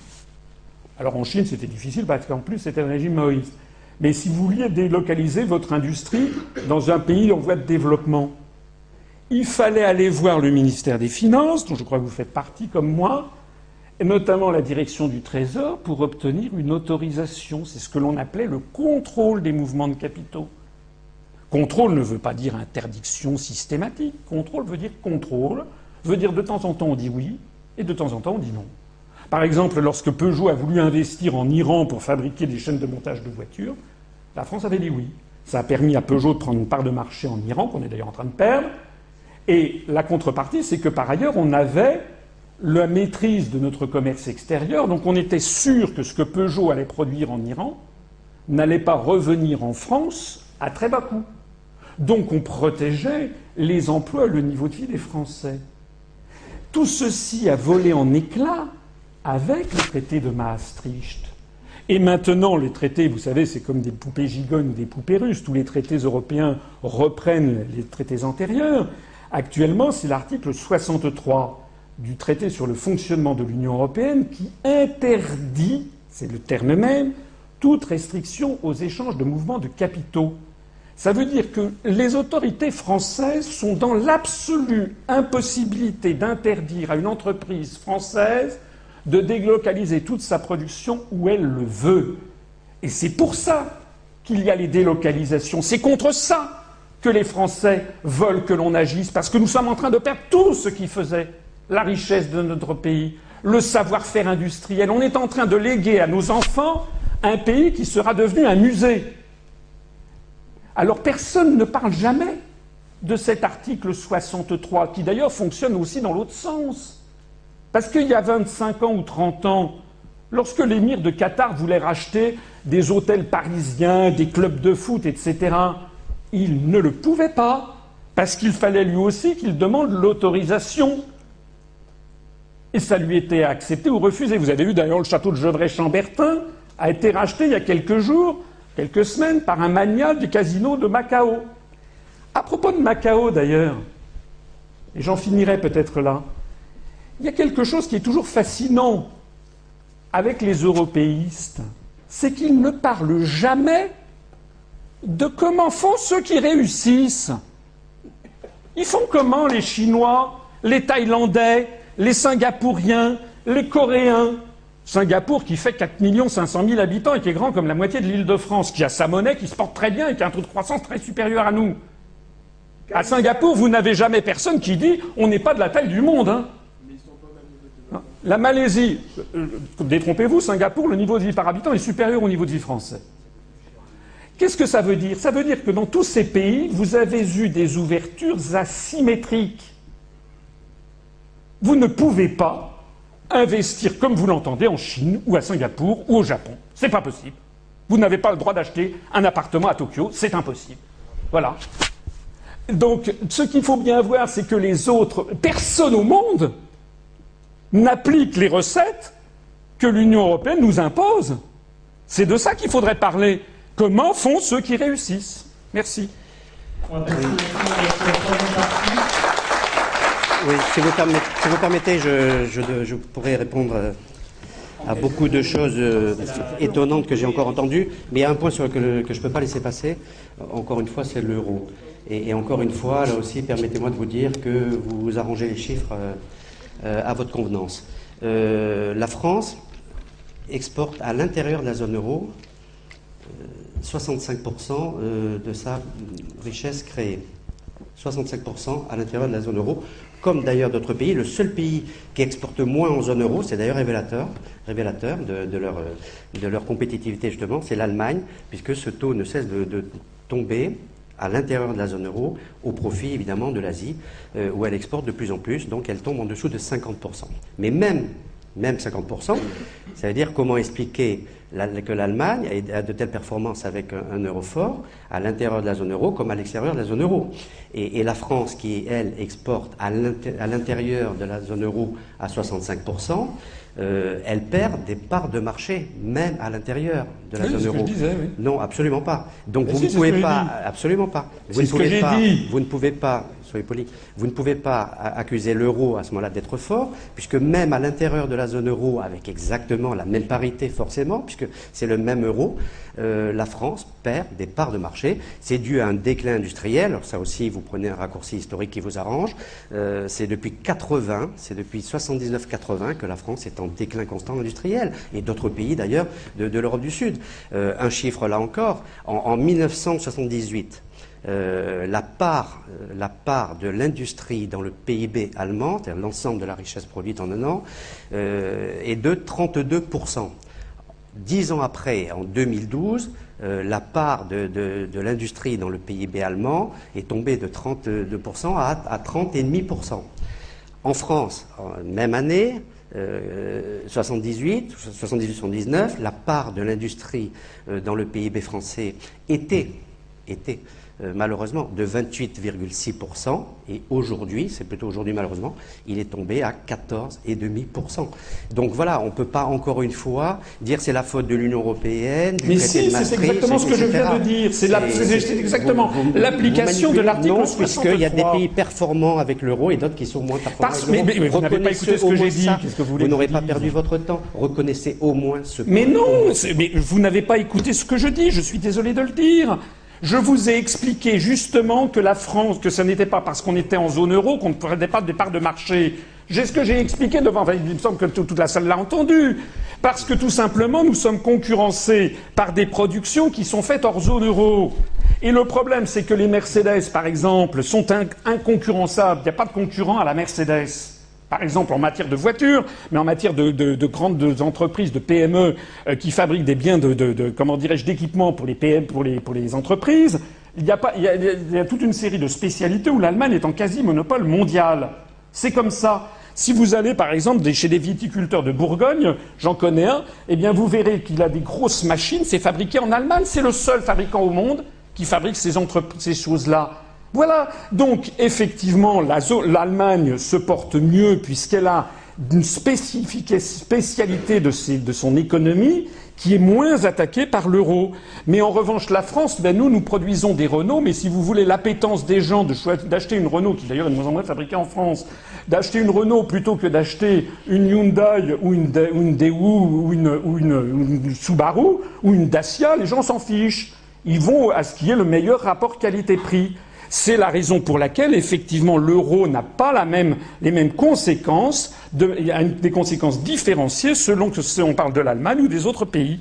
alors en Chine c'était difficile parce qu'en plus c'était un régime maoïste, mais si vous vouliez délocaliser votre industrie dans un pays en voie de développement, il fallait aller voir le ministère des Finances, dont je crois que vous faites partie comme moi, et notamment la direction du Trésor, pour obtenir une autorisation. C'est ce que l'on appelait le contrôle des mouvements de capitaux. Contrôle ne veut pas dire interdiction systématique. Contrôle veut dire contrôle veut dire de temps en temps on dit oui et de temps en temps on dit non. Par exemple, lorsque Peugeot a voulu investir en Iran pour fabriquer des chaînes de montage de voitures, la France avait dit oui. Ça a permis à Peugeot de prendre une part de marché en Iran, qu'on est d'ailleurs en train de perdre. Et la contrepartie, c'est que par ailleurs, on avait la maîtrise de notre commerce extérieur, donc on était sûr que ce que Peugeot allait produire en Iran n'allait pas revenir en France à très bas coût. Donc on protégeait les emplois, le niveau de vie des Français. Tout ceci a volé en éclats avec le traité de Maastricht. Et maintenant, les traités, vous savez, c'est comme des poupées gigognes ou des poupées russes. Tous les traités européens reprennent les traités antérieurs. Actuellement, c'est l'article 63 du traité sur le fonctionnement de l'Union européenne qui interdit, c'est le terme même, toute restriction aux échanges de mouvements de capitaux. Ça veut dire que les autorités françaises sont dans l'absolue impossibilité d'interdire à une entreprise française de délocaliser toute sa production où elle le veut. Et c'est pour ça qu'il y a les délocalisations. C'est contre ça que les Français veulent que l'on agisse, parce que nous sommes en train de perdre tout ce qui faisait la richesse de notre pays, le savoir-faire industriel. On est en train de léguer à nos enfants un pays qui sera devenu un musée. Alors personne ne parle jamais de cet article 63, qui d'ailleurs fonctionne aussi dans l'autre sens. Parce qu'il y a 25 ans ou 30 ans, lorsque l'émir de Qatar voulait racheter des hôtels parisiens, des clubs de foot, etc., il ne le pouvait pas, parce qu'il fallait lui aussi qu'il demande l'autorisation. Et ça lui était accepté ou refusé. Vous avez vu d'ailleurs le château de Gevrey-Chambertin a été racheté il y a quelques jours, quelques semaines, par un magnat du casino de Macao. À propos de Macao d'ailleurs, et j'en finirai peut-être là, il y a quelque chose qui est toujours fascinant avec les européistes, c'est qu'ils ne parlent jamais de comment font ceux qui réussissent. Ils font comment les Chinois, les Thaïlandais, les Singapouriens, les Coréens? Singapour qui fait 4 500 000 habitants et qui est grand comme la moitié de l'île de France, qui a sa monnaie, qui se porte très bien et qui a un taux de croissance très supérieur à nous. À Singapour, vous n'avez jamais personne qui dit on n'est pas de la taille du monde. Hein. La Malaisie, euh, détrompez-vous, Singapour, le niveau de vie par habitant est supérieur au niveau de vie français. Qu'est-ce que ça veut dire? Ça veut dire que dans tous ces pays, vous avez eu des ouvertures asymétriques. Vous ne pouvez pas investir comme vous l'entendez en Chine ou à Singapour ou au Japon. C'est pas possible. Vous n'avez pas le droit d'acheter un appartement à Tokyo, c'est impossible. Voilà. Donc, ce qu'il faut bien voir, c'est que les autres, personne au monde n'applique les recettes que l'Union européenne nous impose. C'est de ça qu'il faudrait parler. Comment font ceux qui réussissent? Merci. Oui, si vous, permettez, je, pourrais répondre euh, à beaucoup de choses euh, étonnantes que j'ai encore entendues, mais il y a un point sur lequel que je ne peux pas laisser passer, encore une fois, c'est l'euro. Et, encore une fois, là aussi, permettez-moi de vous dire que vous arrangez les chiffres euh, à votre convenance. la France exporte à l'intérieur de la zone euro 65% de sa richesse créée. 65% à l'intérieur de la zone euro comme d'ailleurs d'autres pays. Le seul pays qui exporte moins en zone euro, c'est d'ailleurs révélateur, révélateur de, leur, de leur compétitivité justement, c'est l'Allemagne, puisque ce taux ne cesse de, tomber à l'intérieur de la zone euro, au profit évidemment de l'Asie, euh, où elle exporte de plus en plus, donc elle tombe en dessous de 50%. Mais même, même 50%, ça veut dire comment expliquer que l'Allemagne a de telles performances avec un, euro fort à l'intérieur de la zone euro comme à l'extérieur de la zone euro. Et, la France, qui, elle, exporte à l'intérieur de la zone euro à 65%, euh, elle perd des parts de marché, même à l'intérieur de la zone euro. Non, absolument pas. Donc vous ne pouvez pas, absolument pas. Vous ne pouvez pas, vous ne pouvez pas soyez poli, vous ne pouvez pas accuser l'euro à ce moment-là d'être fort, puisque même à l'intérieur de la zone euro, avec exactement la même parité forcément, puisque c'est le même euro, euh, la France perd des parts de marché. C'est dû à un déclin industriel. Alors ça aussi, vous prenez un raccourci historique qui vous arrange. Euh, c'est depuis 80, c'est depuis 79-80 que la France est en déclin constant industriel, et d'autres pays d'ailleurs de, l'Europe du Sud. Euh, un chiffre là encore, en 1978, euh, la, part, euh, la part de l'industrie dans le PIB allemand, c'est-à-dire l'ensemble de la richesse produite en un an, euh, est de 32%. Dix ans après, en 2012, la part de, l'industrie dans le PIB allemand est tombée de 32% à, à 30,5%. En France, même année, 78, 78-79, la part de l'industrie dans le PIB français était euh, malheureusement, de 28,6%, et aujourd'hui, c'est plutôt aujourd'hui malheureusement, il est tombé à 14,5%. Donc voilà, on ne peut pas encore une fois dire c'est la faute de l'Union européenne, du Mais si, c'est exactement ce que je viens de dire. C'est exactement l'application de l'article Non, puisqu'il y a des pays performants avec l'euro et d'autres qui sont moins performants. mais, mais, vous n'avez pas écouté ce que j'ai dit. Que vous n'aurez pas perdu votre temps. Reconnaissez au moins ce Mais non, mais vous n'avez pas écouté ce que je dis. Je suis désolé de le dire. Je vous ai expliqué justement que la France, que ce n'était pas parce qu'on était en zone euro qu'on ne prenait pas de parts de marché. J'ai ce que j'ai expliqué devant. Enfin, il me semble que toute la salle l'a entendu. Parce que tout simplement, nous sommes concurrencés par des productions qui sont faites hors zone euro. Et le problème, c'est que les Mercedes, par exemple, sont inconcurrençables. Il n'y a pas de concurrent à la Mercedes par exemple en matière de voitures, mais en matière de, grandes entreprises, de PME euh, qui fabriquent des biens de, comment dirais-je d'équipement pour les PM, pour les, entreprises. Il y, a toute une série de spécialités où l'Allemagne est en quasi monopole mondial. C'est comme ça. Si vous allez par exemple chez des viticulteurs de Bourgogne, j'en connais un, eh bien vous verrez qu'il a des grosses machines, c'est fabriqué en Allemagne, c'est le seul fabricant au monde qui fabrique ces, ces choses-là. Voilà. Donc, effectivement, l'Allemagne se porte mieux puisqu'elle a une spécialité de, son économie qui est moins attaquée par l'euro. Mais en revanche, la France, ben nous, nous produisons des Renault, mais si vous voulez l'appétence des gens d'acheter une Renault, qui d'ailleurs est de moins en moins fabriquée en France, d'acheter une Renault plutôt que d'acheter une Hyundai ou une, ou une, une Subaru ou une Dacia, les gens s'en fichent. Ils vont à ce qui est le meilleur rapport qualité-prix. C'est la raison pour laquelle, effectivement, l'euro n'a pas les mêmes conséquences, il y a des conséquences différenciées selon que on parle de l'Allemagne ou des autres pays.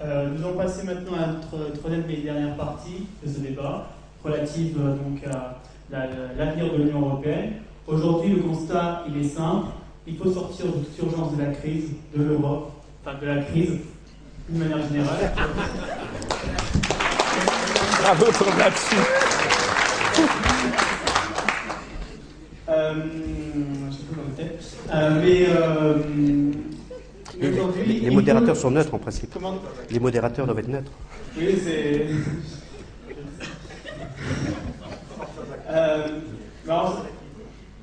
Euh, nous allons passer maintenant à notre troisième et dernière partie de ce débat, relative euh, donc à l'avenir de l'Union européenne. Aujourd'hui, le constat, il est simple. Il faut sortir de toute urgence de la crise de l'Europe, enfin de la crise d'une manière générale. Bravo là-dessus. Euh, euh, mais euh, les, les modérateurs sont neutres en principe. les modérateurs doivent être neutres. Oui, c'est.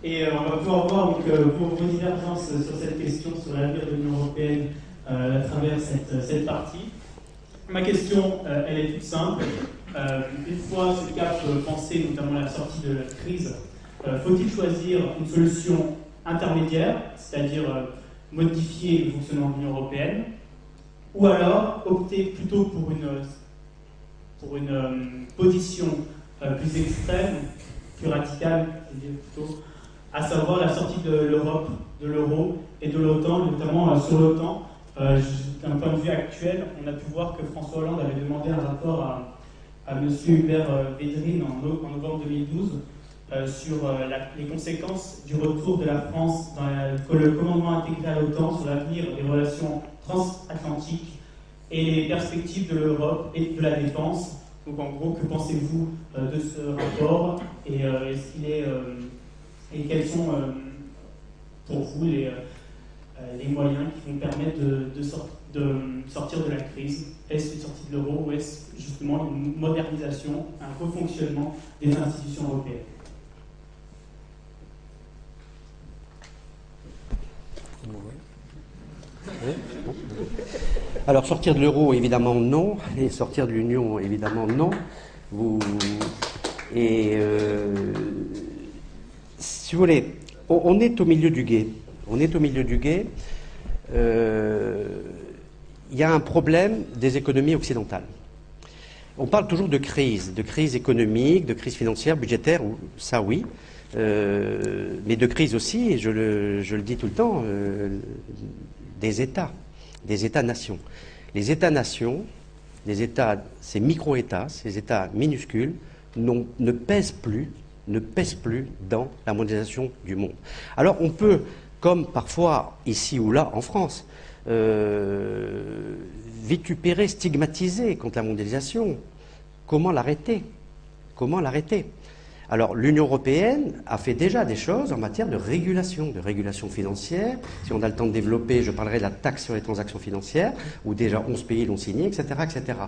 et on va pouvoir voir donc, vos, vos, divergences sur cette question, sur l'avenir de l'Union européenne à travers cette, cette, partie. Ma question, elle est toute simple. Euh, une fois ce cap pensé, notamment la sortie de la crise, euh, faut-il choisir une solution intermédiaire, c'est-à-dire euh, modifier le fonctionnement de l'Union européenne, ou alors opter plutôt pour une, pour une position plus extrême, plus radicale, plutôt, à savoir la sortie de l'Europe, de l'euro et de l'OTAN, notamment sur l'OTAN. D'un point de vue actuel, on a pu voir que François Hollande avait demandé un rapport à à M. Hubert euh, Védrine en, novembre 2012 euh, sur euh, les conséquences du retour de la France dans le commandement intégré à l'OTAN sur l'avenir des relations transatlantiques et les perspectives de l'Europe et de la défense. Donc en gros, que pensez-vous de ce rapport et, est-ce qu'il est, et quels sont pour vous les, les, moyens qui vont permettre de, de sortir de la crise Est-ce une sortie de l'euro ou est-ce justement une modernisation, un refonctionnement des institutions européennes? Alors sortir de l'euro, évidemment non, et sortir de l'Union, évidemment non. Vous... Et euh, si vous voulez, on, est au milieu du guet. On est au milieu du guet. Euh, il y a un problème des économies occidentales. On parle toujours de crise, de crise économique, de crise financière, budgétaire, ça oui, euh, mais de crise aussi, et je le, dis tout le temps, euh, des États, des États-nations. Les États-nations, les États, ces micro-États, ces États minuscules, ne pèsent plus, ne pèsent plus dans la mondialisation du monde. Alors on peut, comme parfois ici ou là en France, euh, vitupéré, stigmatisé contre la mondialisation. Comment l'arrêter? Comment l'arrêter? Alors l'Union européenne a fait déjà des choses en matière de régulation, de régulation financière. Si on a le temps de développer, je parlerai de la taxe sur les transactions financières, où déjà 11 pays l'ont signé, etc., etc.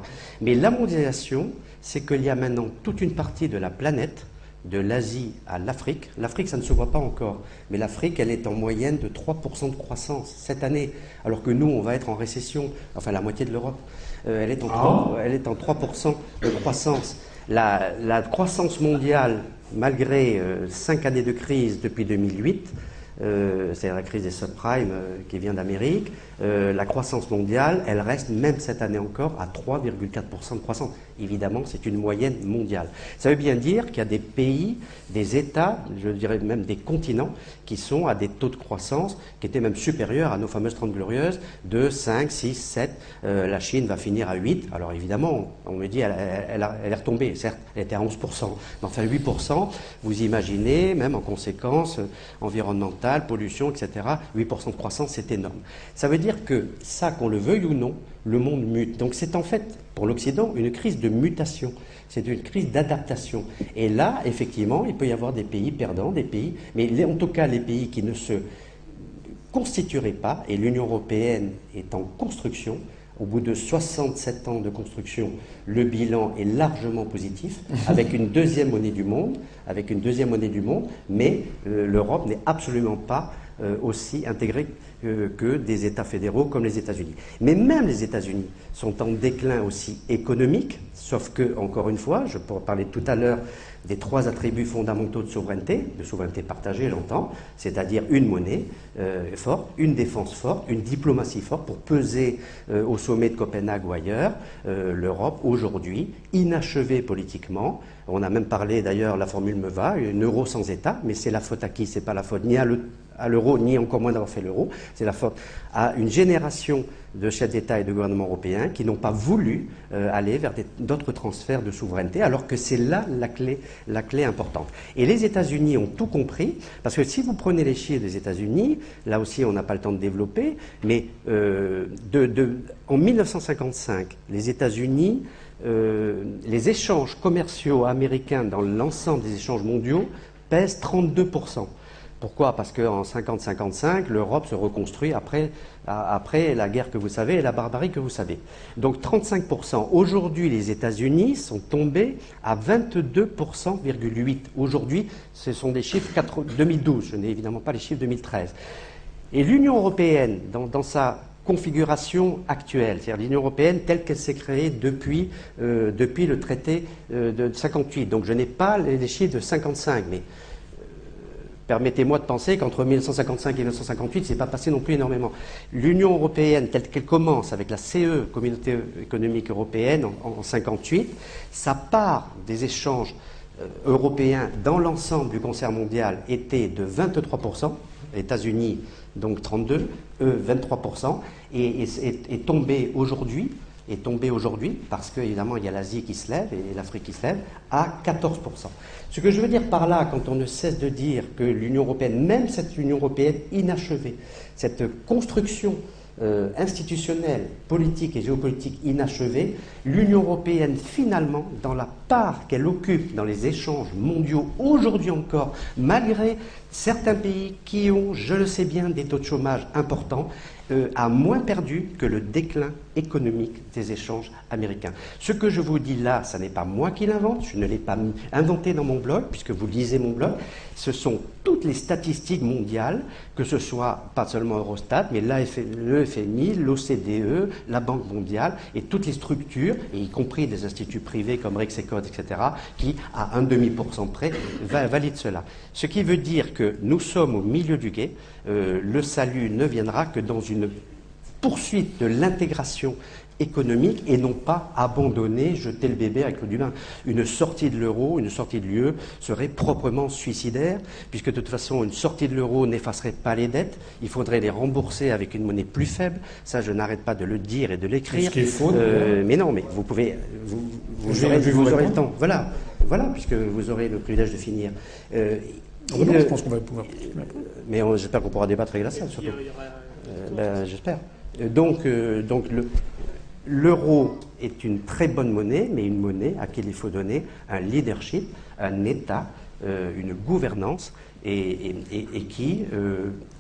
Mais la mondialisation, c'est qu'il y a maintenant toute une partie de la planète de l'Asie à l'Afrique. L'Afrique, ça ne se voit pas encore, mais l'Afrique, elle est en moyenne de 3% de croissance cette année, alors que nous, on va être en récession, enfin la moitié de l'Europe, euh, elle, est en 3, ah. elle est en 3% de croissance. La, croissance mondiale, malgré 5 euh, années de crise depuis 2008, euh, c'est la crise des subprimes euh, qui vient d'Amérique, euh, la croissance mondiale, elle reste même cette année encore à 3,4% de croissance. Évidemment, c'est une moyenne mondiale. Ça veut bien dire qu'il y a des pays, des États, je dirais même des continents, qui sont à des taux de croissance qui étaient même supérieurs à nos fameuses 30 glorieuses de 5, 6, 7. la Chine va finir à 8. Alors évidemment, on me dit, elle, est retombée. Certes, elle était à 11%. Mais enfin, 8%, vous imaginez, même en conséquence environnementale, pollution, etc., 8% de croissance, c'est énorme. Ça veut dire que ça, qu'on le veuille ou non, le monde mute. Donc c'est en fait, pour l'Occident, une crise de mutation. C'est une crise d'adaptation. Et là, effectivement, il peut y avoir des pays perdants, des pays, mais en tout cas les pays qui ne se constitueraient pas, et l'Union européenne est en construction, au bout de 67 ans de construction, le bilan est largement positif, avec une deuxième monnaie du monde, avec une deuxième monnaie du monde, mais euh, l'Europe n'est absolument pas euh, aussi intégrée que des États fédéraux comme les États-Unis. Mais même les États-Unis sont en déclin aussi économique, sauf que, encore une fois, je parler tout à l'heure des trois attributs fondamentaux de souveraineté, de souveraineté partagée, j'entends, c'est-à-dire une monnaie euh, forte, une défense forte, une diplomatie forte pour peser euh, au sommet de Copenhague ou ailleurs. Euh, L'Europe, aujourd'hui, inachevée politiquement, on a même parlé d'ailleurs, la formule me va, une euro sans État, mais c'est la faute à qui? C'est pas la faute ni à l'euro, ni encore moins d'avoir fait l'euro. C'est la faute à une génération de chefs d'État et de gouvernements européens qui n'ont pas voulu euh, aller vers d'autres transferts de souveraineté, alors que c'est là la clé, la clé importante. Et les États-Unis ont tout compris, parce que si vous prenez les chiffres des États-Unis, là aussi on n'a pas le temps de développer, mais euh, en 1955, les États-Unis euh, les échanges commerciaux américains dans l'ensemble des échanges mondiaux pèsent 32%. Pourquoi? Parce qu'en 50-55, l'Europe se reconstruit après, la guerre que vous savez et la barbarie que vous savez. Donc 35%. Aujourd'hui, les États-Unis sont tombés à 22,8%. Aujourd'hui, ce sont des chiffres 2012. Je n'ai évidemment pas les chiffres 2013. Et l'Union européenne, dans, sa configuration actuelle, c'est-à-dire l'Union européenne telle qu'elle s'est créée depuis, euh, depuis le traité euh, de 58. Donc je n'ai pas les, chiffres de 55, mais permettez-moi de penser qu'entre 1955 et 1958, c'est pas passé non plus énormément. L'Union européenne telle qu'elle commence avec la CE, Communauté économique européenne, en, en 58, sa part des échanges européens dans l'ensemble du concert mondial était de 23% États-Unis donc 32, eux 23%, et est, tombé aujourd'hui, est tombé aujourd'hui, parce qu'évidemment il y a l'Asie qui se lève et l'Afrique qui se lève, à 14%. Ce que je veux dire par là, quand on ne cesse de dire que l'Union européenne, même cette Union européenne inachevée, cette construction euh, institutionnelle, politique et géopolitique inachevée, l'Union européenne, finalement, dans la part qu'elle occupe dans les échanges mondiaux aujourd'hui encore, malgré certains pays qui ont, je le sais bien, des taux de chômage importants, euh, a moins perdu que le déclin économique des échanges américains. Ce que je vous dis là, ce n'est pas moi qui l'invente, je ne l'ai pas inventé dans mon blog, puisque vous lisez mon blog, ce sont toutes les statistiques mondiales, que ce soit pas seulement Eurostat, mais le FMI, l'OCDE, la Banque mondiale, et toutes les structures, y compris des instituts privés comme Rexecode, etc., qui, à un demi pour cent près, valident cela. Ce qui veut dire que nous sommes au milieu du guet, euh, le salut ne viendra que dans une poursuite de l'intégration économique et non pas abandonner, jeter le bébé avec le du Une sortie de l'euro, une sortie de l'UE serait proprement suicidaire, puisque de toute façon, une sortie de l'euro n'effacerait pas les dettes. Il faudrait les rembourser avec une monnaie plus faible. Ça, je n'arrête pas de le dire et de l'écrire. Ce qui est faux. Euh, mais non, mais vous pouvez, vous, vous aurez, le temps. Voilà, voilà, puisque vous aurez le privilège de finir. Euh, je pense qu'on va pouvoir. Mais j'espère qu'on pourra débattre avec la salle, surtout. Euh, ben, j'espère. Euh, donc, euh, l'euro est une très bonne monnaie, mais une monnaie à laquelle il faut donner un leadership, un État, une gouvernance, et, qui,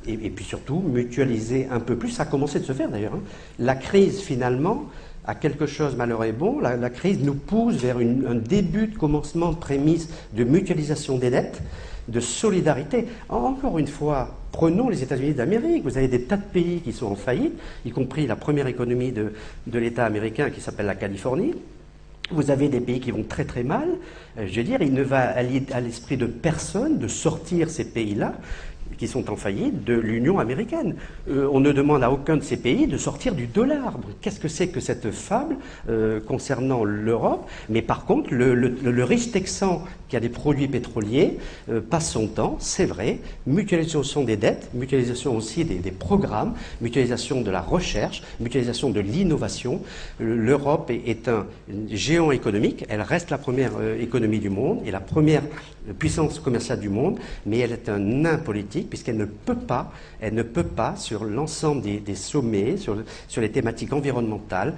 et, puis surtout, mutualiser un peu plus. Ça a commencé de se faire d'ailleurs. Hein. La crise, finalement, a quelque chose, malheur est bon, la, crise nous pousse vers un début de commencement de prémisse de mutualisation des dettes de solidarité. Encore une fois, prenons les États-Unis d'Amérique. Vous avez des tas de pays qui sont en faillite, y compris la première économie de, l'État américain qui s'appelle la Californie. Vous avez des pays qui vont très très mal. Euh, je veux dire, il ne va à l'esprit de personne de sortir ces pays-là qui sont en faillite de l'Union américaine. Euh, on ne demande à aucun de ces pays de sortir du dollar. Qu'est-ce que c'est que cette fable euh, concernant l'Europe? Mais par contre, le, riche texan qui a des produits pétroliers euh, passe son temps, c'est vrai, mutualisation des dettes, mutualisation aussi des, programmes, mutualisation de la recherche, mutualisation de l'innovation. L'Europe est, un géant économique, elle reste la première économie du monde et la première puissance commerciale du monde, mais elle est un nain politique puisqu'elle ne peut pas, elle ne peut pas sur l'ensemble des, sommets, sur, les thématiques environnementales,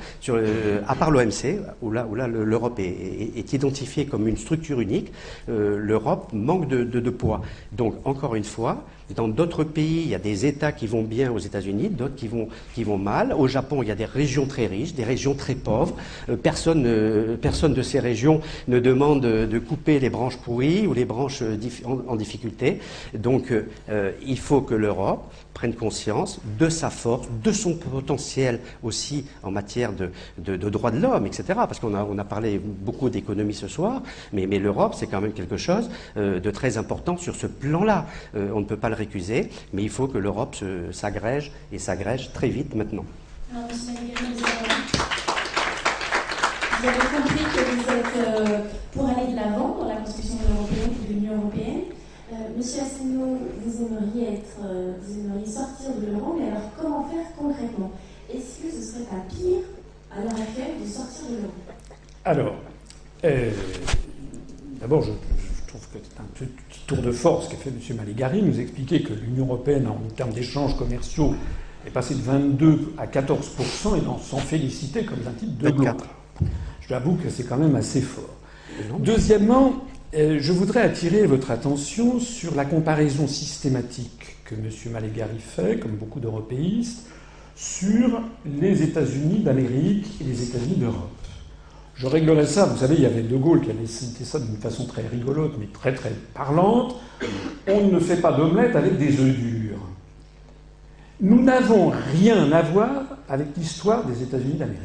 à part l'OMC, où là, où là l'Europe est, identifiée comme une structure unique, euh, l'Europe manque de, poids. Donc, encore une fois, dans d'autres pays, il y a des États qui vont bien aux États-Unis, d'autres qui vont, mal. Au Japon, il y a des régions très riches, des régions très pauvres. Euh, personne, euh, personne de ces régions ne demande de couper les branches pourries ou les branches euh, en, difficulté. Donc, il faut que l'Europe prenne conscience de sa force, de son potentiel aussi en matière de, de, droits de l'homme, etc. Parce qu'on a, on a parlé beaucoup d'économie ce soir, mais, mais l'Europe, c'est quand même quelque chose de très important sur ce plan-là. on ne peut pas le récuser, mais il faut que l'Europe s'agrège et s'agrège très vite maintenant. Vous, avez compris que vous êtes euh, pour aller de l'avant dans la construction de l'Européenne et de l'Union européenne. Euh, Monsieur Asselineau, vous aimeriez, être, euh, vous aimeriez sortir de l'euro, mais alors comment faire concrètement? Est-ce que ce serait pas pire à l'heure actuelle de sortir de l'euro? Alors, d'abord, je, je, trouve que c'est un peu tour de force qu'a fait M. Maligari, nous expliquer que l'Union européenne, en termes d'échanges commerciaux, est passée de 22 à 14% et d'en s'en féliciter comme un titre de gloire. Je l'avoue que c'est quand même assez fort. Deuxièmement, euh, je voudrais attirer votre attention sur la comparaison systématique que M. Maligari fait, comme beaucoup d'européistes, sur les États-Unis d'Amérique et les États-Unis d'Europe. Je réglerai ça. Vous savez, il y avait De Gaulle qui avait cité ça d'une façon très rigolote, mais très très parlante. On ne fait pas d'omelette avec des œufs durs. Nous n'avons rien à voir avec l'histoire des États-Unis d'Amérique.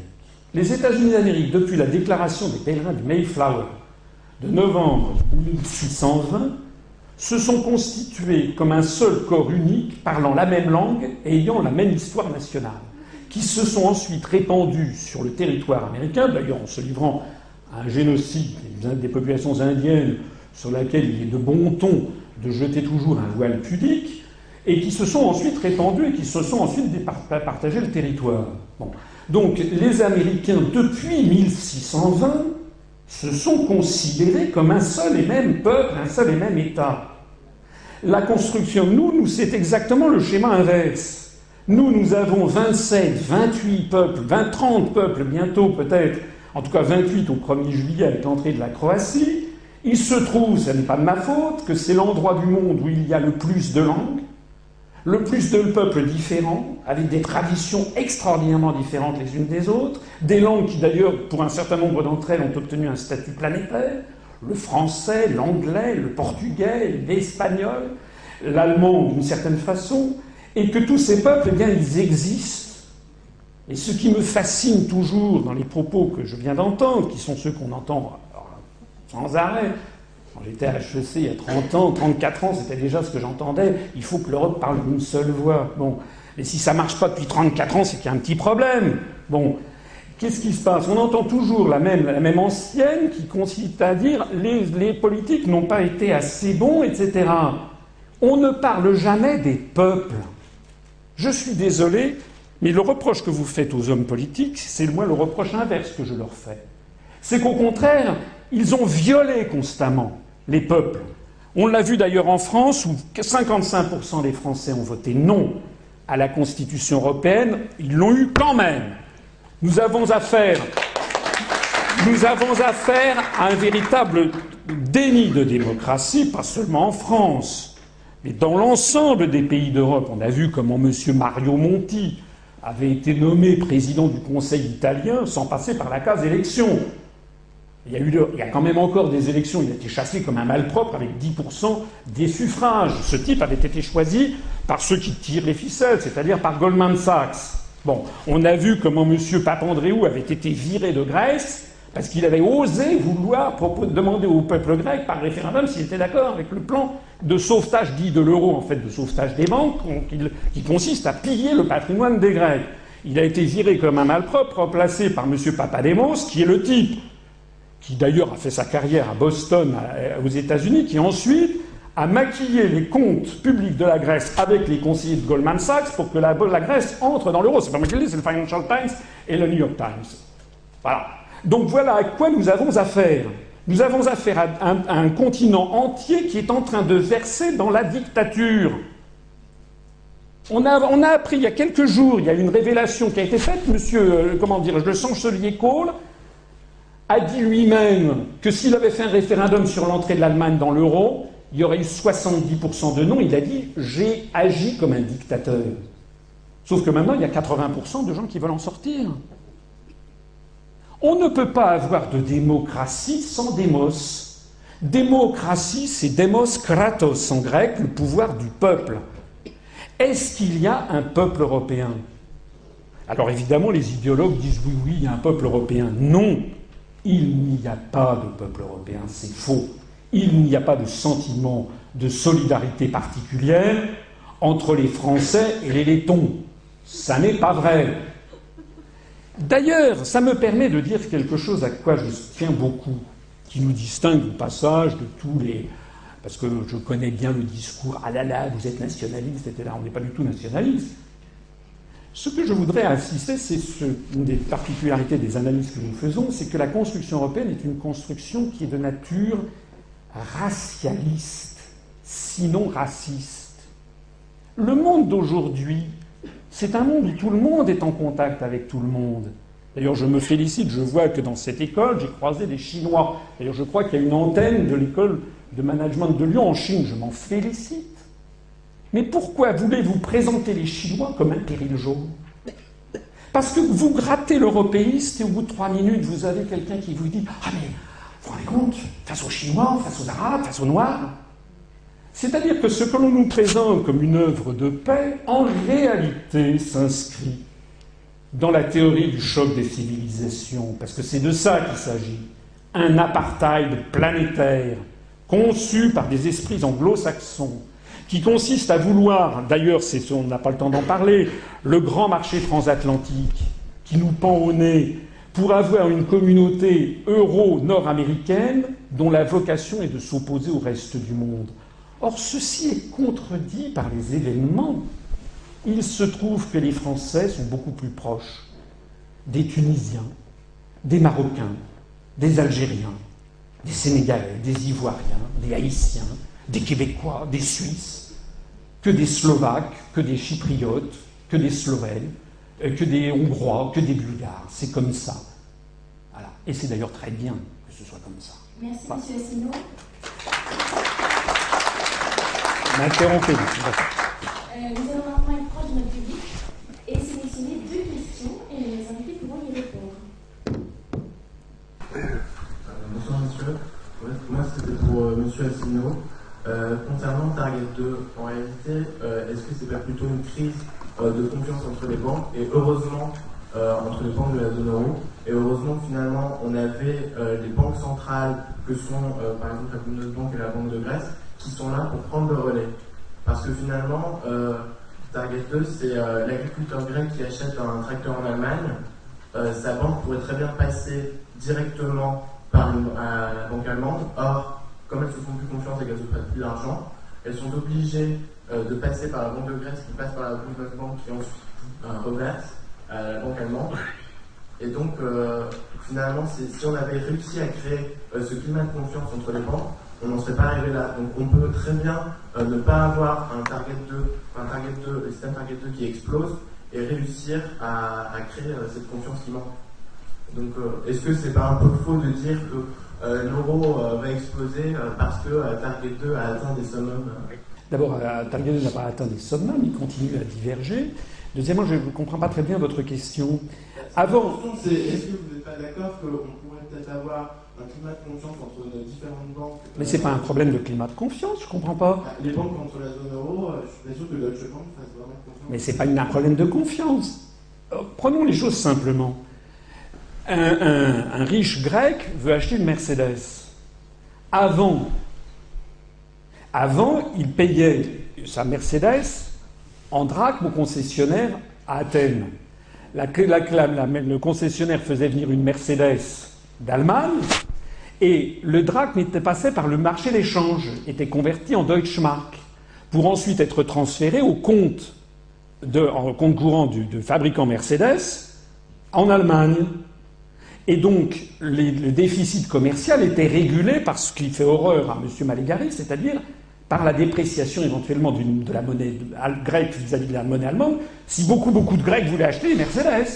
Les États-Unis d'Amérique, depuis la déclaration des pèlerins du Mayflower de novembre 1620, se sont constitués comme un seul corps unique, parlant la même langue et ayant la même histoire nationale qui se sont ensuite répandus sur le territoire américain, d'ailleurs en se livrant à un génocide des populations indiennes sur laquelle il est de bon ton de jeter toujours un voile pudique, et qui se sont ensuite répandus et qui se sont ensuite partagé le territoire. Donc les Américains, depuis 1620, se sont considérés comme un seul et même peuple, un seul et même État. La construction, nous, nous c'est exactement le schéma inverse. Nous, nous avons 27, 28 peuples, 20, 30 peuples bientôt peut-être, en tout cas 28 au 1er juillet avec l'entrée de la Croatie. Il se trouve, ce n'est pas de ma faute, que c'est l'endroit du monde où il y a le plus de langues, le plus de peuples différents, avec des traditions extraordinairement différentes les unes des autres, des langues qui d'ailleurs, pour un certain nombre d'entre elles, ont obtenu un statut planétaire, le français, l'anglais, le portugais, l'espagnol, l'allemand d'une certaine façon, et que tous ces peuples, eh bien, ils existent. Et ce qui me fascine toujours dans les propos que je viens d'entendre, qui sont ceux qu'on entend sans arrêt, quand j'étais à HEC il y a 30 ans, 34 ans, c'était déjà ce que j'entendais, il faut que l'Europe parle d'une seule voix. Bon, mais si ça ne marche pas depuis 34 ans, c'est qu'il y a un petit problème. Bon, qu'est-ce qui se passe? On entend toujours la même, la même ancienne qui consiste à dire les, les politiques n'ont pas été assez bons, etc. On ne parle jamais des peuples. Je suis désolé, mais le reproche que vous faites aux hommes politiques, c'est moi le reproche inverse que je leur fais. C'est qu'au contraire, ils ont violé constamment les peuples. On l'a vu d'ailleurs en France, où 55% des Français ont voté non à la Constitution européenne. Ils l'ont eu quand même. Nous avons affaire, nous avons affaire à un véritable déni de démocratie, pas seulement en France. Mais dans l'ensemble des pays d'Europe, on a vu comment M. Mario Monti avait été nommé président du Conseil italien sans passer par la case élection. Il y, a eu il y a quand même encore des élections, il a été chassé comme un malpropre avec 10% des suffrages. Ce type avait été choisi par ceux qui tirent les ficelles, c'est-à-dire par Goldman Sachs. Bon, on a vu comment M. Papandreou avait été viré de Grèce Parce qu'il avait osé vouloir demander au peuple grec par référendum s'il était d'accord avec le plan de sauvetage dit de l'euro, en fait, de sauvetage des banques, qui consiste à piller le patrimoine des Grecs. Il a été viré comme un malpropre, remplacé par M. Papademos, qui est le type qui d'ailleurs a fait sa carrière à Boston, aux États-Unis, qui ensuite a maquillé les comptes publics de la Grèce avec les conseillers de Goldman Sachs pour que la, Grèce entre dans l'euro. C'est pas moi qui le dis, c'est le Financial Times et le New York Times. Voilà. Donc voilà à quoi nous avons affaire. Nous avons affaire à un, continent entier qui est en train de verser dans la dictature. On a, on a, appris il y a quelques jours, il y a une révélation qui a été faite, monsieur, euh, comment dire, le chancelier Kohl a dit lui-même que s'il avait fait un référendum sur l'entrée de l'Allemagne dans l'euro, il y aurait eu 70% de non. Il a dit j'ai agi comme un dictateur. Sauf que maintenant, il y a 80% de gens qui veulent en sortir. On ne peut pas avoir de démocratie sans démos. Démocratie, c'est démos kratos en grec, le pouvoir du peuple. Est-ce qu'il y a un peuple européen? Alors évidemment, les idéologues disent oui, oui, il y a un peuple européen. Non, il n'y a pas de peuple européen, c'est faux. Il n'y a pas de sentiment de solidarité particulière entre les Français et les Lettons. Ça n'est pas vrai. D'ailleurs, ça me permet de dire quelque chose à quoi je tiens beaucoup, qui nous distingue au passage de tous les. Parce que je connais bien le discours ah là là, vous êtes nationaliste, etc. On n'est pas du tout nationaliste. Ce que je voudrais insister, c'est une des particularités des analyses que nous faisons, c'est que la construction européenne est une construction qui est de nature racialiste, sinon raciste. Le monde d'aujourd'hui c'est un monde où tout le monde est en contact avec tout le monde. D'ailleurs, je me félicite, je vois que dans cette école, j'ai croisé des Chinois. D'ailleurs, je crois qu'il y a une antenne de l'école de management de Lyon en Chine. Je m'en félicite. Mais pourquoi voulez-vous présenter les Chinois comme un péril jaune? Parce que vous grattez l'européiste et au bout de trois minutes, vous avez quelqu'un qui vous dit Ah, mais vous rendez compte Face aux Chinois, face aux Arabes, face aux Noirs? C'est-à-dire que ce que l'on nous présente comme une œuvre de paix, en réalité s'inscrit dans la théorie du choc des civilisations, parce que c'est de ça qu'il s'agit. Un apartheid planétaire, conçu par des esprits anglo-saxons, qui consiste à vouloir, d'ailleurs, on n'a pas le temps d'en parler, le grand marché transatlantique qui nous pend au nez pour avoir une communauté euro-nord-américaine dont la vocation est de s'opposer au reste du monde. Or, ceci est contredit par les événements. Il se trouve que les Français sont beaucoup plus proches des Tunisiens, des Marocains, des Algériens, des Sénégalais, des Ivoiriens, des Haïtiens, des Québécois, des Suisses, que des Slovaques, que des Chypriotes, que des Slovènes, euh, que des Hongrois, que des Bulgares. C'est comme ça. Voilà. Et c'est d'ailleurs très bien que ce soit comme ça. Merci, Monsieur Asselineau. M'interrompez. Euh, nous allons maintenant être proche de notre public et sélectionner deux questions et les invités pourront y répondre. Euh, bonsoir monsieur. moi c'était pour euh, monsieur Assino. concernant Target 2, en réalité, est-ce que c'est pas plutôt une crise de confiance entre les banques Et heureusement, entre les banques de la zone euro. Et heureusement, finalement, on avait les banques centrales que sont, par exemple, la Banque et la Banque de Grèce, qui sont là pour prendre le relais. Parce que finalement, euh, Target 2, c'est euh, l'agriculteur grec qui achète un tracteur en Allemagne. Euh, sa banque pourrait très bien passer directement par la banque allemande. Or, comme elles se font plus confiance et qu'elles se prêtent plus d'argent, elles sont obligées de passer par la banque de Grèce qui passe par la banque qui ensuite reverse à la banque allemande. Et donc, finalement, si on avait réussi à créer ce climat de confiance entre les banques, on n'en serait pas arrivé là. Donc on peut très bien euh, ne pas avoir un target 2, un target 2, le système target 2 qui explose et réussir à, créer euh, cette confiance qui manque. Donc euh, est-ce que c'est pas un peu faux de dire que l'euro va exploser parce que Target 2 a atteint des summums D'abord, Target 2 n'a pas atteint des summums, il continue à diverger. Deuxièmement, je ne comprends pas très bien votre question. Avant. Est-ce que vous n'êtes pas d'accord qu'on pourrait peut-être avoir un climat de confiance entre nos différentes banques? Mais c'est pas un problème de climat de confiance, je comprends pas. Ah, les banques contre la zone euro, euh, je suis pas sûr que Deutsche Bank fasse vraiment confiance. Mais c'est pas un problème de confiance. Euh, prenons les choses simplement. Un, riche grec veut acheter une Mercedes. Avant, il payait sa Mercedes en drachme au concessionnaire à Athènes. le concessionnaire faisait venir une Mercedes d'Allemagne et le drachme était passé par le marché d'échange, était converti en Deutschmark pour ensuite être transféré au compte, en compte courant du, fabricant Mercedes en Allemagne. Et donc, le déficit commercial était régulé par ce qui fait horreur à M. Maligari, c'est-à-dire par la dépréciation éventuellement de la monnaie grecque vis-à-vis de la monnaie allemande. Si beaucoup, beaucoup de Grecs voulaient acheter des Mercedes,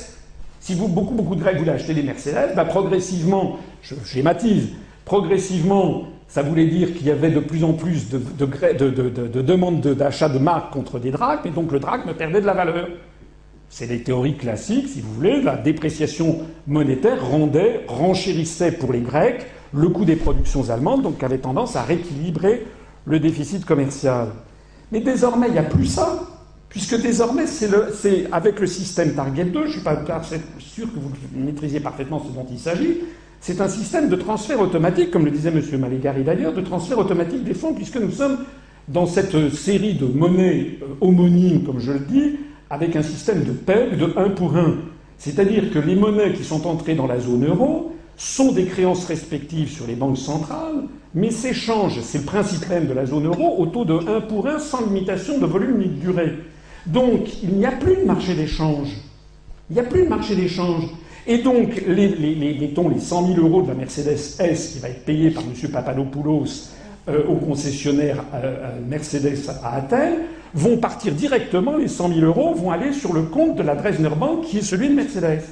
si beaucoup, de Grecs voulaient acheter des Mercedes, bah progressivement, je schématise, progressivement, ça voulait dire qu'il y avait de plus en plus de, de demandes d'achat de marques contre des drachmes, et donc le drachme perdait de la valeur. C'est les théories classiques, si vous voulez. La dépréciation monétaire rendait, renchérissait pour les Grecs le coût des productions allemandes, donc avait tendance à rééquilibrer le déficit commercial. Mais désormais, il n'y a plus ça, puisque désormais, c'est avec le système Target 2, je ne suis pas sûr que vous maîtrisiez parfaitement ce dont il s'agit, c'est un système de transfert automatique, comme le disait M. Maligari d'ailleurs, de transfert automatique des fonds, puisque nous sommes dans cette série de monnaies euh, homonymes, comme je le dis, avec un système de PEG de 1 pour 1. C'est-à-dire que les monnaies qui sont entrées dans la zone euro sont des créances respectives sur les banques centrales, mais s'échangent, c'est le principe même de la zone euro, au taux de 1 pour 1 sans limitation de volume ni de durée. Donc, il n'y a plus de marché d'échange. Il n'y a plus de marché d'échange. Et donc, les, les, mettons les 100 000 euros de la Mercedes S qui va être payée par M. Papadopoulos euh, au concessionnaire euh, Mercedes à Athènes, vont partir directement, les 100 000 euros vont aller sur le compte de la Dresdner Bank qui est celui de Mercedes.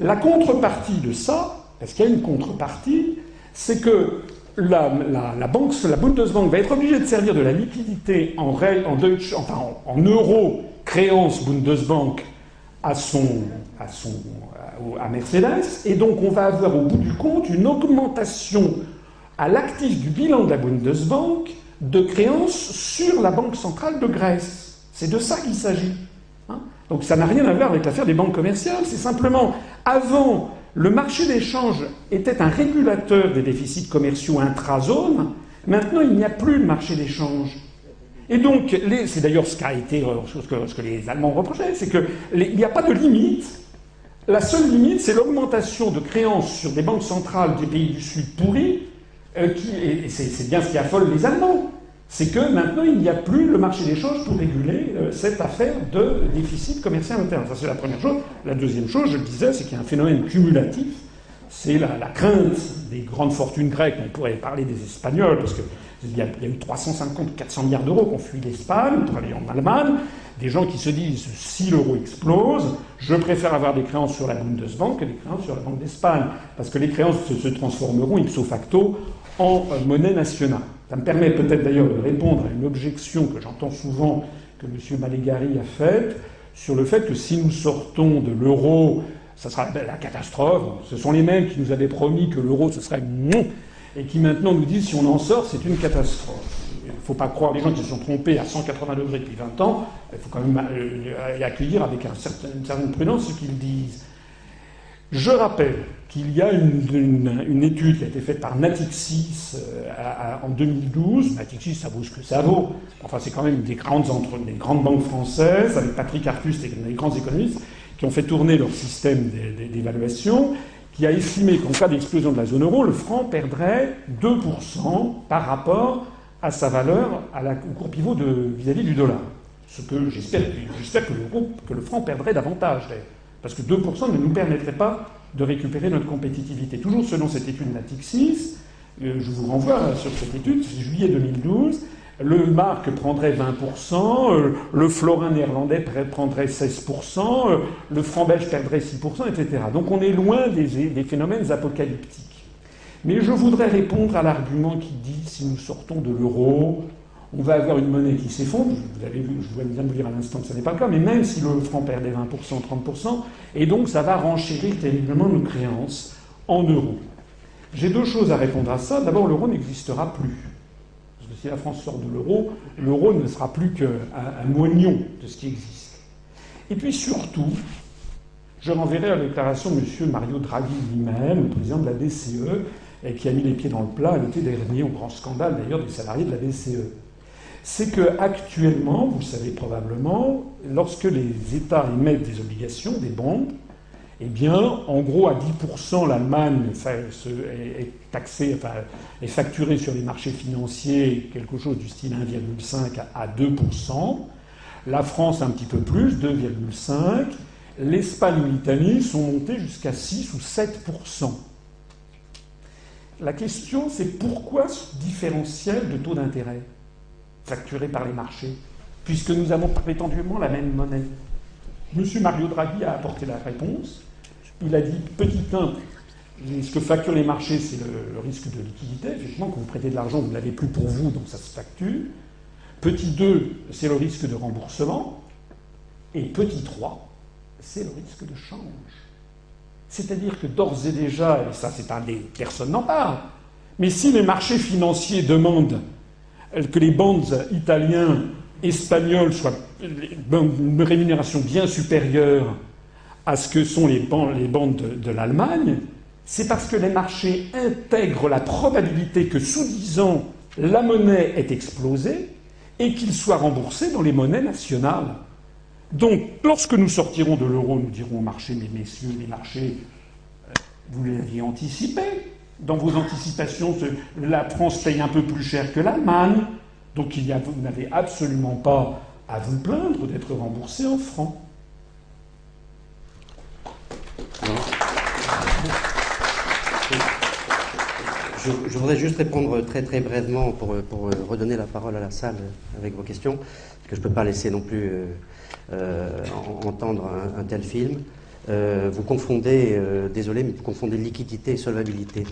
La contrepartie de ça, parce qu'il y a une contrepartie, c'est que la, la, banque, la Bundesbank va être obligée de servir de la liquidité en, en, Deutsch, enfin, en, en euros créance Bundesbank à, son, à, son, à Mercedes, et donc on va avoir au bout du compte une augmentation à l'actif du bilan de la Bundesbank de créances sur la Banque centrale de Grèce. C'est de ça qu'il s'agit. Hein. Donc ça n'a rien à voir avec l'affaire des banques commerciales, c'est simplement avant le marché d'échange était un régulateur des déficits commerciaux intra-zone, maintenant il n'y a plus de marché d'échange. Et donc, c'est d'ailleurs ce, qu'a été, euh, ce que, ce que, les Allemands reprochaient, c'est qu'il n'y a pas de limite. La seule limite, c'est l'augmentation de créances sur des banques centrales des pays du Sud pourris, euh, et c'est bien ce qui affole les Allemands c'est que maintenant il n'y a plus le marché d'échange pour réguler euh, cette affaire de déficit commercial interne. Ça c'est la première chose. La deuxième chose, je le disais, c'est qu'il y a un phénomène cumulatif. C'est la, crainte des grandes fortunes grecques. On pourrait parler des Espagnols, parce qu'il y, a eu 350 400 milliards d'euros qui ont fui l'Espagne pour aller en Allemagne. Des gens qui se disent si l'euro explose, je préfère avoir des créances sur la Bundesbank que des créances sur la Banque d'Espagne, parce que les créances se transformeront ipso facto en monnaie nationale. Ça me permet peut-être d'ailleurs de répondre à une objection que j'entends souvent que M. Malegari a faite sur le fait que si nous sortons de l'euro, ça sera la catastrophe. Ce sont les mêmes qui nous avaient promis que l'euro ce serait non et qui maintenant nous disent si on en sort, c'est une catastrophe. Il ne faut pas croire les gens qui se sont trompés à 180 degrés depuis 20 ans. Il faut quand même euh, accueillir avec une certaine prudence ce qu'ils disent. Je rappelle qu'il y a une, étude qui a été faite par Natixis euh, en 2012. Natixis, ça vaut ce que ça vaut. Enfin, c'est quand même des grandes, entre, des grandes banques françaises, avec Patrick Artus et des grands économistes, qui ont fait tourner leur système d'évaluation, qui a estimé qu'en cas d'explosion de la zone euro, le franc perdrait 2% par rapport à sa valeur au cours pivot vis-à-vis du dollar. Ce que j'espère, j'espère que, que le franc perdrait davantage, d'ailleurs. Parce que 2% ne nous permettrait pas de récupérer notre compétitivité. Toujours selon cette étude Natixis, euh, je vous renvoie sur cette étude, juillet 2012, le marque prendrait 20%, euh, le florin néerlandais prendrait 16%, euh, le franc belge perdrait 6%, etc. Donc on est loin des phénomènes apocalyptiques. Mais je voudrais répondre à l'argument qui dit si nous sortons de l'euro, on va avoir une monnaie qui s'effondre. Vous avez vu, je viens de vous dire à l'instant que ce n'est pas le cas, mais même si le franc perdait 20%, 30%, et donc ça va renchérir terriblement nos créances en euros. J'ai deux choses à répondre à ça. D'abord, l'euro n'existera plus. Parce que si la France sort de l'euro, l'euro ne sera plus qu'un moignon de ce qui existe. Et puis surtout, je renverrai à la déclaration de M. Mario Draghi lui-même, le président de la BCE, qui a mis les pieds dans le plat l'été dernier, au grand scandale d'ailleurs des salariés de la BCE. C'est que actuellement, vous savez probablement, lorsque les États émettent des obligations, des bonds, eh bien, en gros, à 10%, l'Allemagne est taxée, enfin, facturée sur les marchés financiers quelque chose du style 1,5 à 2%. La France un petit peu plus, 2,5. L'Espagne et l'Italie sont montés jusqu'à 6 ou 7%. La question, c'est pourquoi ce différentiel de taux d'intérêt? Facturé par les marchés, puisque nous avons prétendument la même monnaie Monsieur Mario Draghi a apporté la réponse. Il a dit petit 1, ce que facturent les marchés, c'est le, risque de liquidité. Effectivement, quand vous prêtez de l'argent, vous ne l'avez plus pour vous, donc ça se facture. Petit 2, c'est le risque de remboursement. Et petit 3, c'est le risque de change. C'est-à-dire que d'ores et déjà, et ça c'est un des. personnes n'en parle, mais si les marchés financiers demandent que les bandes italiens, espagnols soient une rémunération bien supérieure à ce que sont les bandes de, l'Allemagne, c'est parce que les marchés intègrent la probabilité que, sous-disant, la monnaie est explosée et qu'il soit remboursé dans les monnaies nationales. Donc, lorsque nous sortirons de l'euro, nous dirons au marché, mais messieurs, les marchés, euh, vous l'aviez anticipé. Dans vos anticipations, la France paye un peu plus cher que l'Allemagne. Donc, vous n'avez absolument pas à vous plaindre d'être remboursé en francs. Je, voudrais juste répondre très très brièvement pour, pour, redonner la parole à la salle avec vos questions, parce que je ne peux pas laisser non plus euh, euh, entendre un, tel film. Euh, vous confondez, désolé, mais vous confondez liquidité et solvabilité.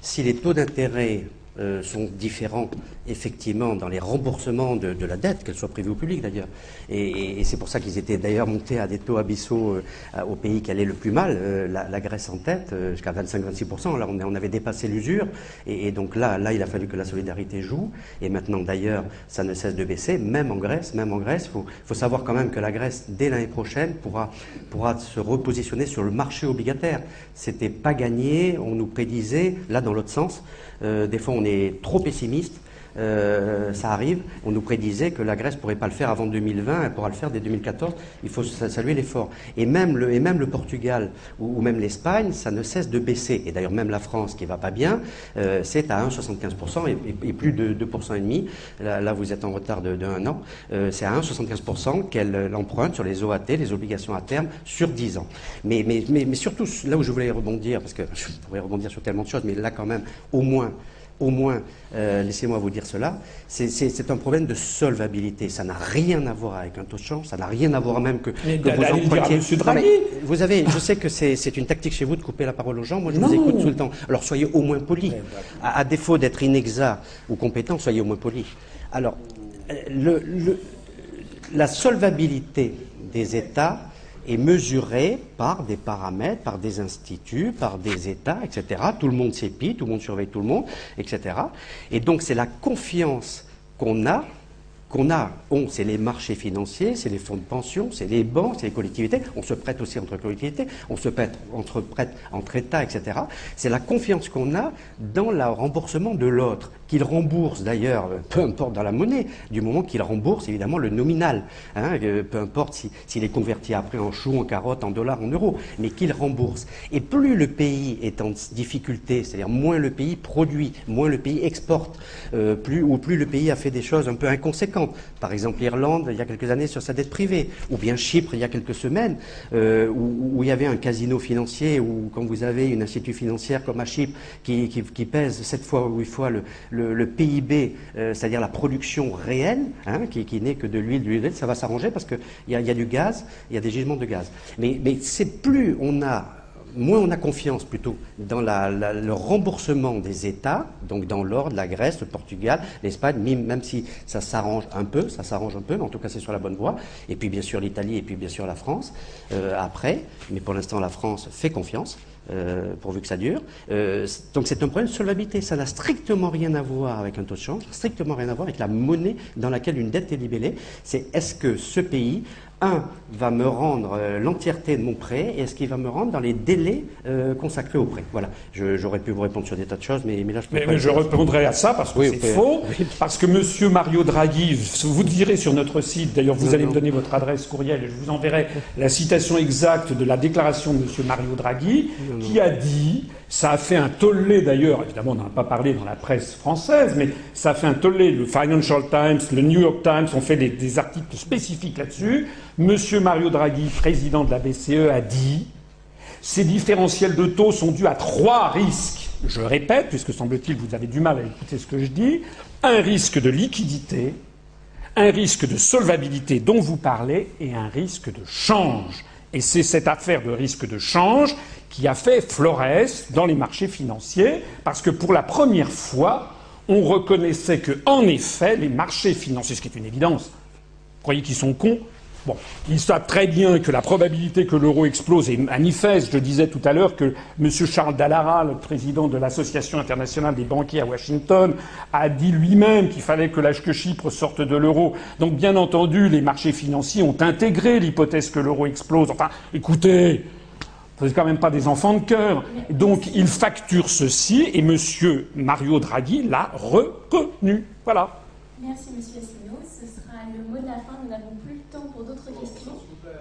Si les taux d'intérêt euh, sont différents, effectivement, dans les remboursements de, la dette, qu'elle soit privée ou publique d'ailleurs. Et, c'est pour ça qu'ils étaient d'ailleurs montés à des taux abyssaux euh, au pays qui allait le plus mal, euh, la, Grèce en tête, jusqu'à 25-26%. Là, on, avait dépassé l'usure. Et, donc là, là, il a fallu que la solidarité joue. Et maintenant, d'ailleurs, ça ne cesse de baisser, même en Grèce. Même en Grèce, il faut, faut, savoir quand même que la Grèce, dès l'année prochaine, pourra, pourra se repositionner sur le marché obligataire. C'était pas gagné, on nous prédisait, là, dans l'autre sens, euh, des fois, on est trop pessimiste. Euh, ça arrive. On nous prédisait que la Grèce ne pourrait pas le faire avant 2020, elle pourra le faire dès 2014. Il faut saluer l'effort. Et même le, Portugal ou, même l'Espagne, ça ne cesse de baisser. Et d'ailleurs, même la France qui va pas bien, euh, c'est à 1,75% et, et, plus de 2,5%. et demi. Là, vous êtes en retard de, de un an. c'est à 1,75% qu'elle emprunte sur les OAT, les obligations à terme, sur 10 ans. Mais surtout, là où je voulais rebondir, parce que je pourrais rebondir sur tellement de choses, mais là quand même, au moins, au moins, euh, laissez-moi vous dire cela, c'est un problème de solvabilité. Ça n'a rien à voir avec un taux de change, ça n'a rien à voir même que, que vous empruntiez. Vous avez, je sais que c'est une tactique chez vous de couper la parole aux gens. Moi, je vous écoute tout le temps. Alors, soyez au moins poli. À, défaut d'être inexact ou compétent, soyez au moins poli. Alors, euh, le, la solvabilité des États est mesuré par des paramètres, par des instituts, par des États, etc. Tout le monde s'épie, tout le monde surveille tout le monde, etc. Et donc c'est la confiance qu'on a qu'on a, on, c'est les marchés financiers, c'est les fonds de pension, c'est les banques, c'est les collectivités. On se prête aussi entre collectivités, on se prête entre, prête entre États, etc. C'est la confiance qu'on a dans le remboursement de l'autre qu'il rembourse d'ailleurs, euh, peu importe dans la monnaie, du moment qu'il rembourse évidemment le nominal, hein, euh, peu importe s'il est converti après en chou, en carotte, en dollars, en euros, mais qu'il rembourse. Et plus le pays est en difficulté, c'est-à-dire moins le pays produit, moins le pays exporte, euh, plus, ou plus le pays a fait des choses un peu inconséquentes. Par exemple, l'Irlande, il y a quelques années, sur sa dette privée, ou bien Chypre, il y a quelques semaines, où, il y avait un casino financier, ou quand vous avez une institut financière comme à Chypre qui, qui pèse sept fois ou huit fois le le, PIB, euh, c'est-à-dire la production réelle, hein, qui, n'est que de l'huile, de l'huile, ça va s'arranger parce qu'il y, y, a du gaz, il y a des gisements de gaz. Mais, mais c'est plus on a moins on a confiance plutôt dans le remboursement des États, donc dans l'ordre, la Grèce, le Portugal, l'Espagne, même si ça s'arrange un peu, ça s'arrange un peu, mais en tout cas c'est sur la bonne voie. Et puis bien sûr l'Italie et puis bien sûr la France euh, après, mais pour l'instant la France fait confiance. Euh, pourvu que ça dure. Euh, donc c'est un problème de solvabilité. Ça n'a strictement rien à voir avec un taux de change, strictement rien à voir avec la monnaie dans laquelle une dette est libellée. C'est est-ce que ce pays un, va me rendre euh, l'entièreté de mon prêt et est-ce qu'il va me rendre dans les délais euh, consacrés au prêt. Voilà, j'aurais pu vous répondre sur des tas de choses, mais, là je peux mais, je répondrai à ça parce que c'est faux, parce que Monsieur Mario Draghi, vous direz sur notre site, d'ailleurs vous allez me donner votre adresse courriel et je vous enverrai la citation exacte de la déclaration de Monsieur Mario Draghi, qui a dit ça a fait un tollé d'ailleurs, évidemment on n'en a pas parlé dans la presse française, mais ça a fait un tollé. Le Financial Times, le New York Times ont fait des, articles spécifiques là-dessus. Monsieur Mario Draghi, président de la BCE, a dit ces différentiels de taux sont dus à trois risques. Je répète, puisque semble-t-il vous avez du mal à écouter ce que je dis. Un risque de liquidité, un risque de solvabilité dont vous parlez et un risque de change. Et c'est cette affaire de risque de change qui a fait Flores dans les marchés financiers, parce que pour la première fois, on reconnaissait que, en effet, les marchés financiers, ce qui est une évidence, vous croyez qu'ils sont cons? Bon, ils savent très bien que la probabilité que l'euro explose est manifeste. Je disais tout à l'heure que M. Charles Dallara, le président de l'Association internationale des banquiers à Washington, a dit lui-même qu'il fallait que l'âge que Chypre sorte de l'euro. Donc, bien entendu, les marchés financiers ont intégré l'hypothèse que l'euro explose. Enfin, écoutez, vous n'êtes quand même pas des enfants de cœur. Donc il facture ceci et M. Mario Draghi l'a reconnu. Voilà. Merci M. Asselineau. Ce sera le mot de la fin. Nous n'avons plus le temps pour d'autres questions.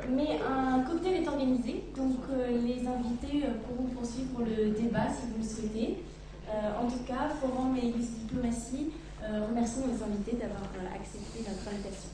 Mais un cocktail est organisé, donc euh, les invités euh, pourront poursuivre le débat si vous le souhaitez. Euh, en tout cas, Forum et Église Diplomatie remercie nos invités d'avoir accepté notre invitation.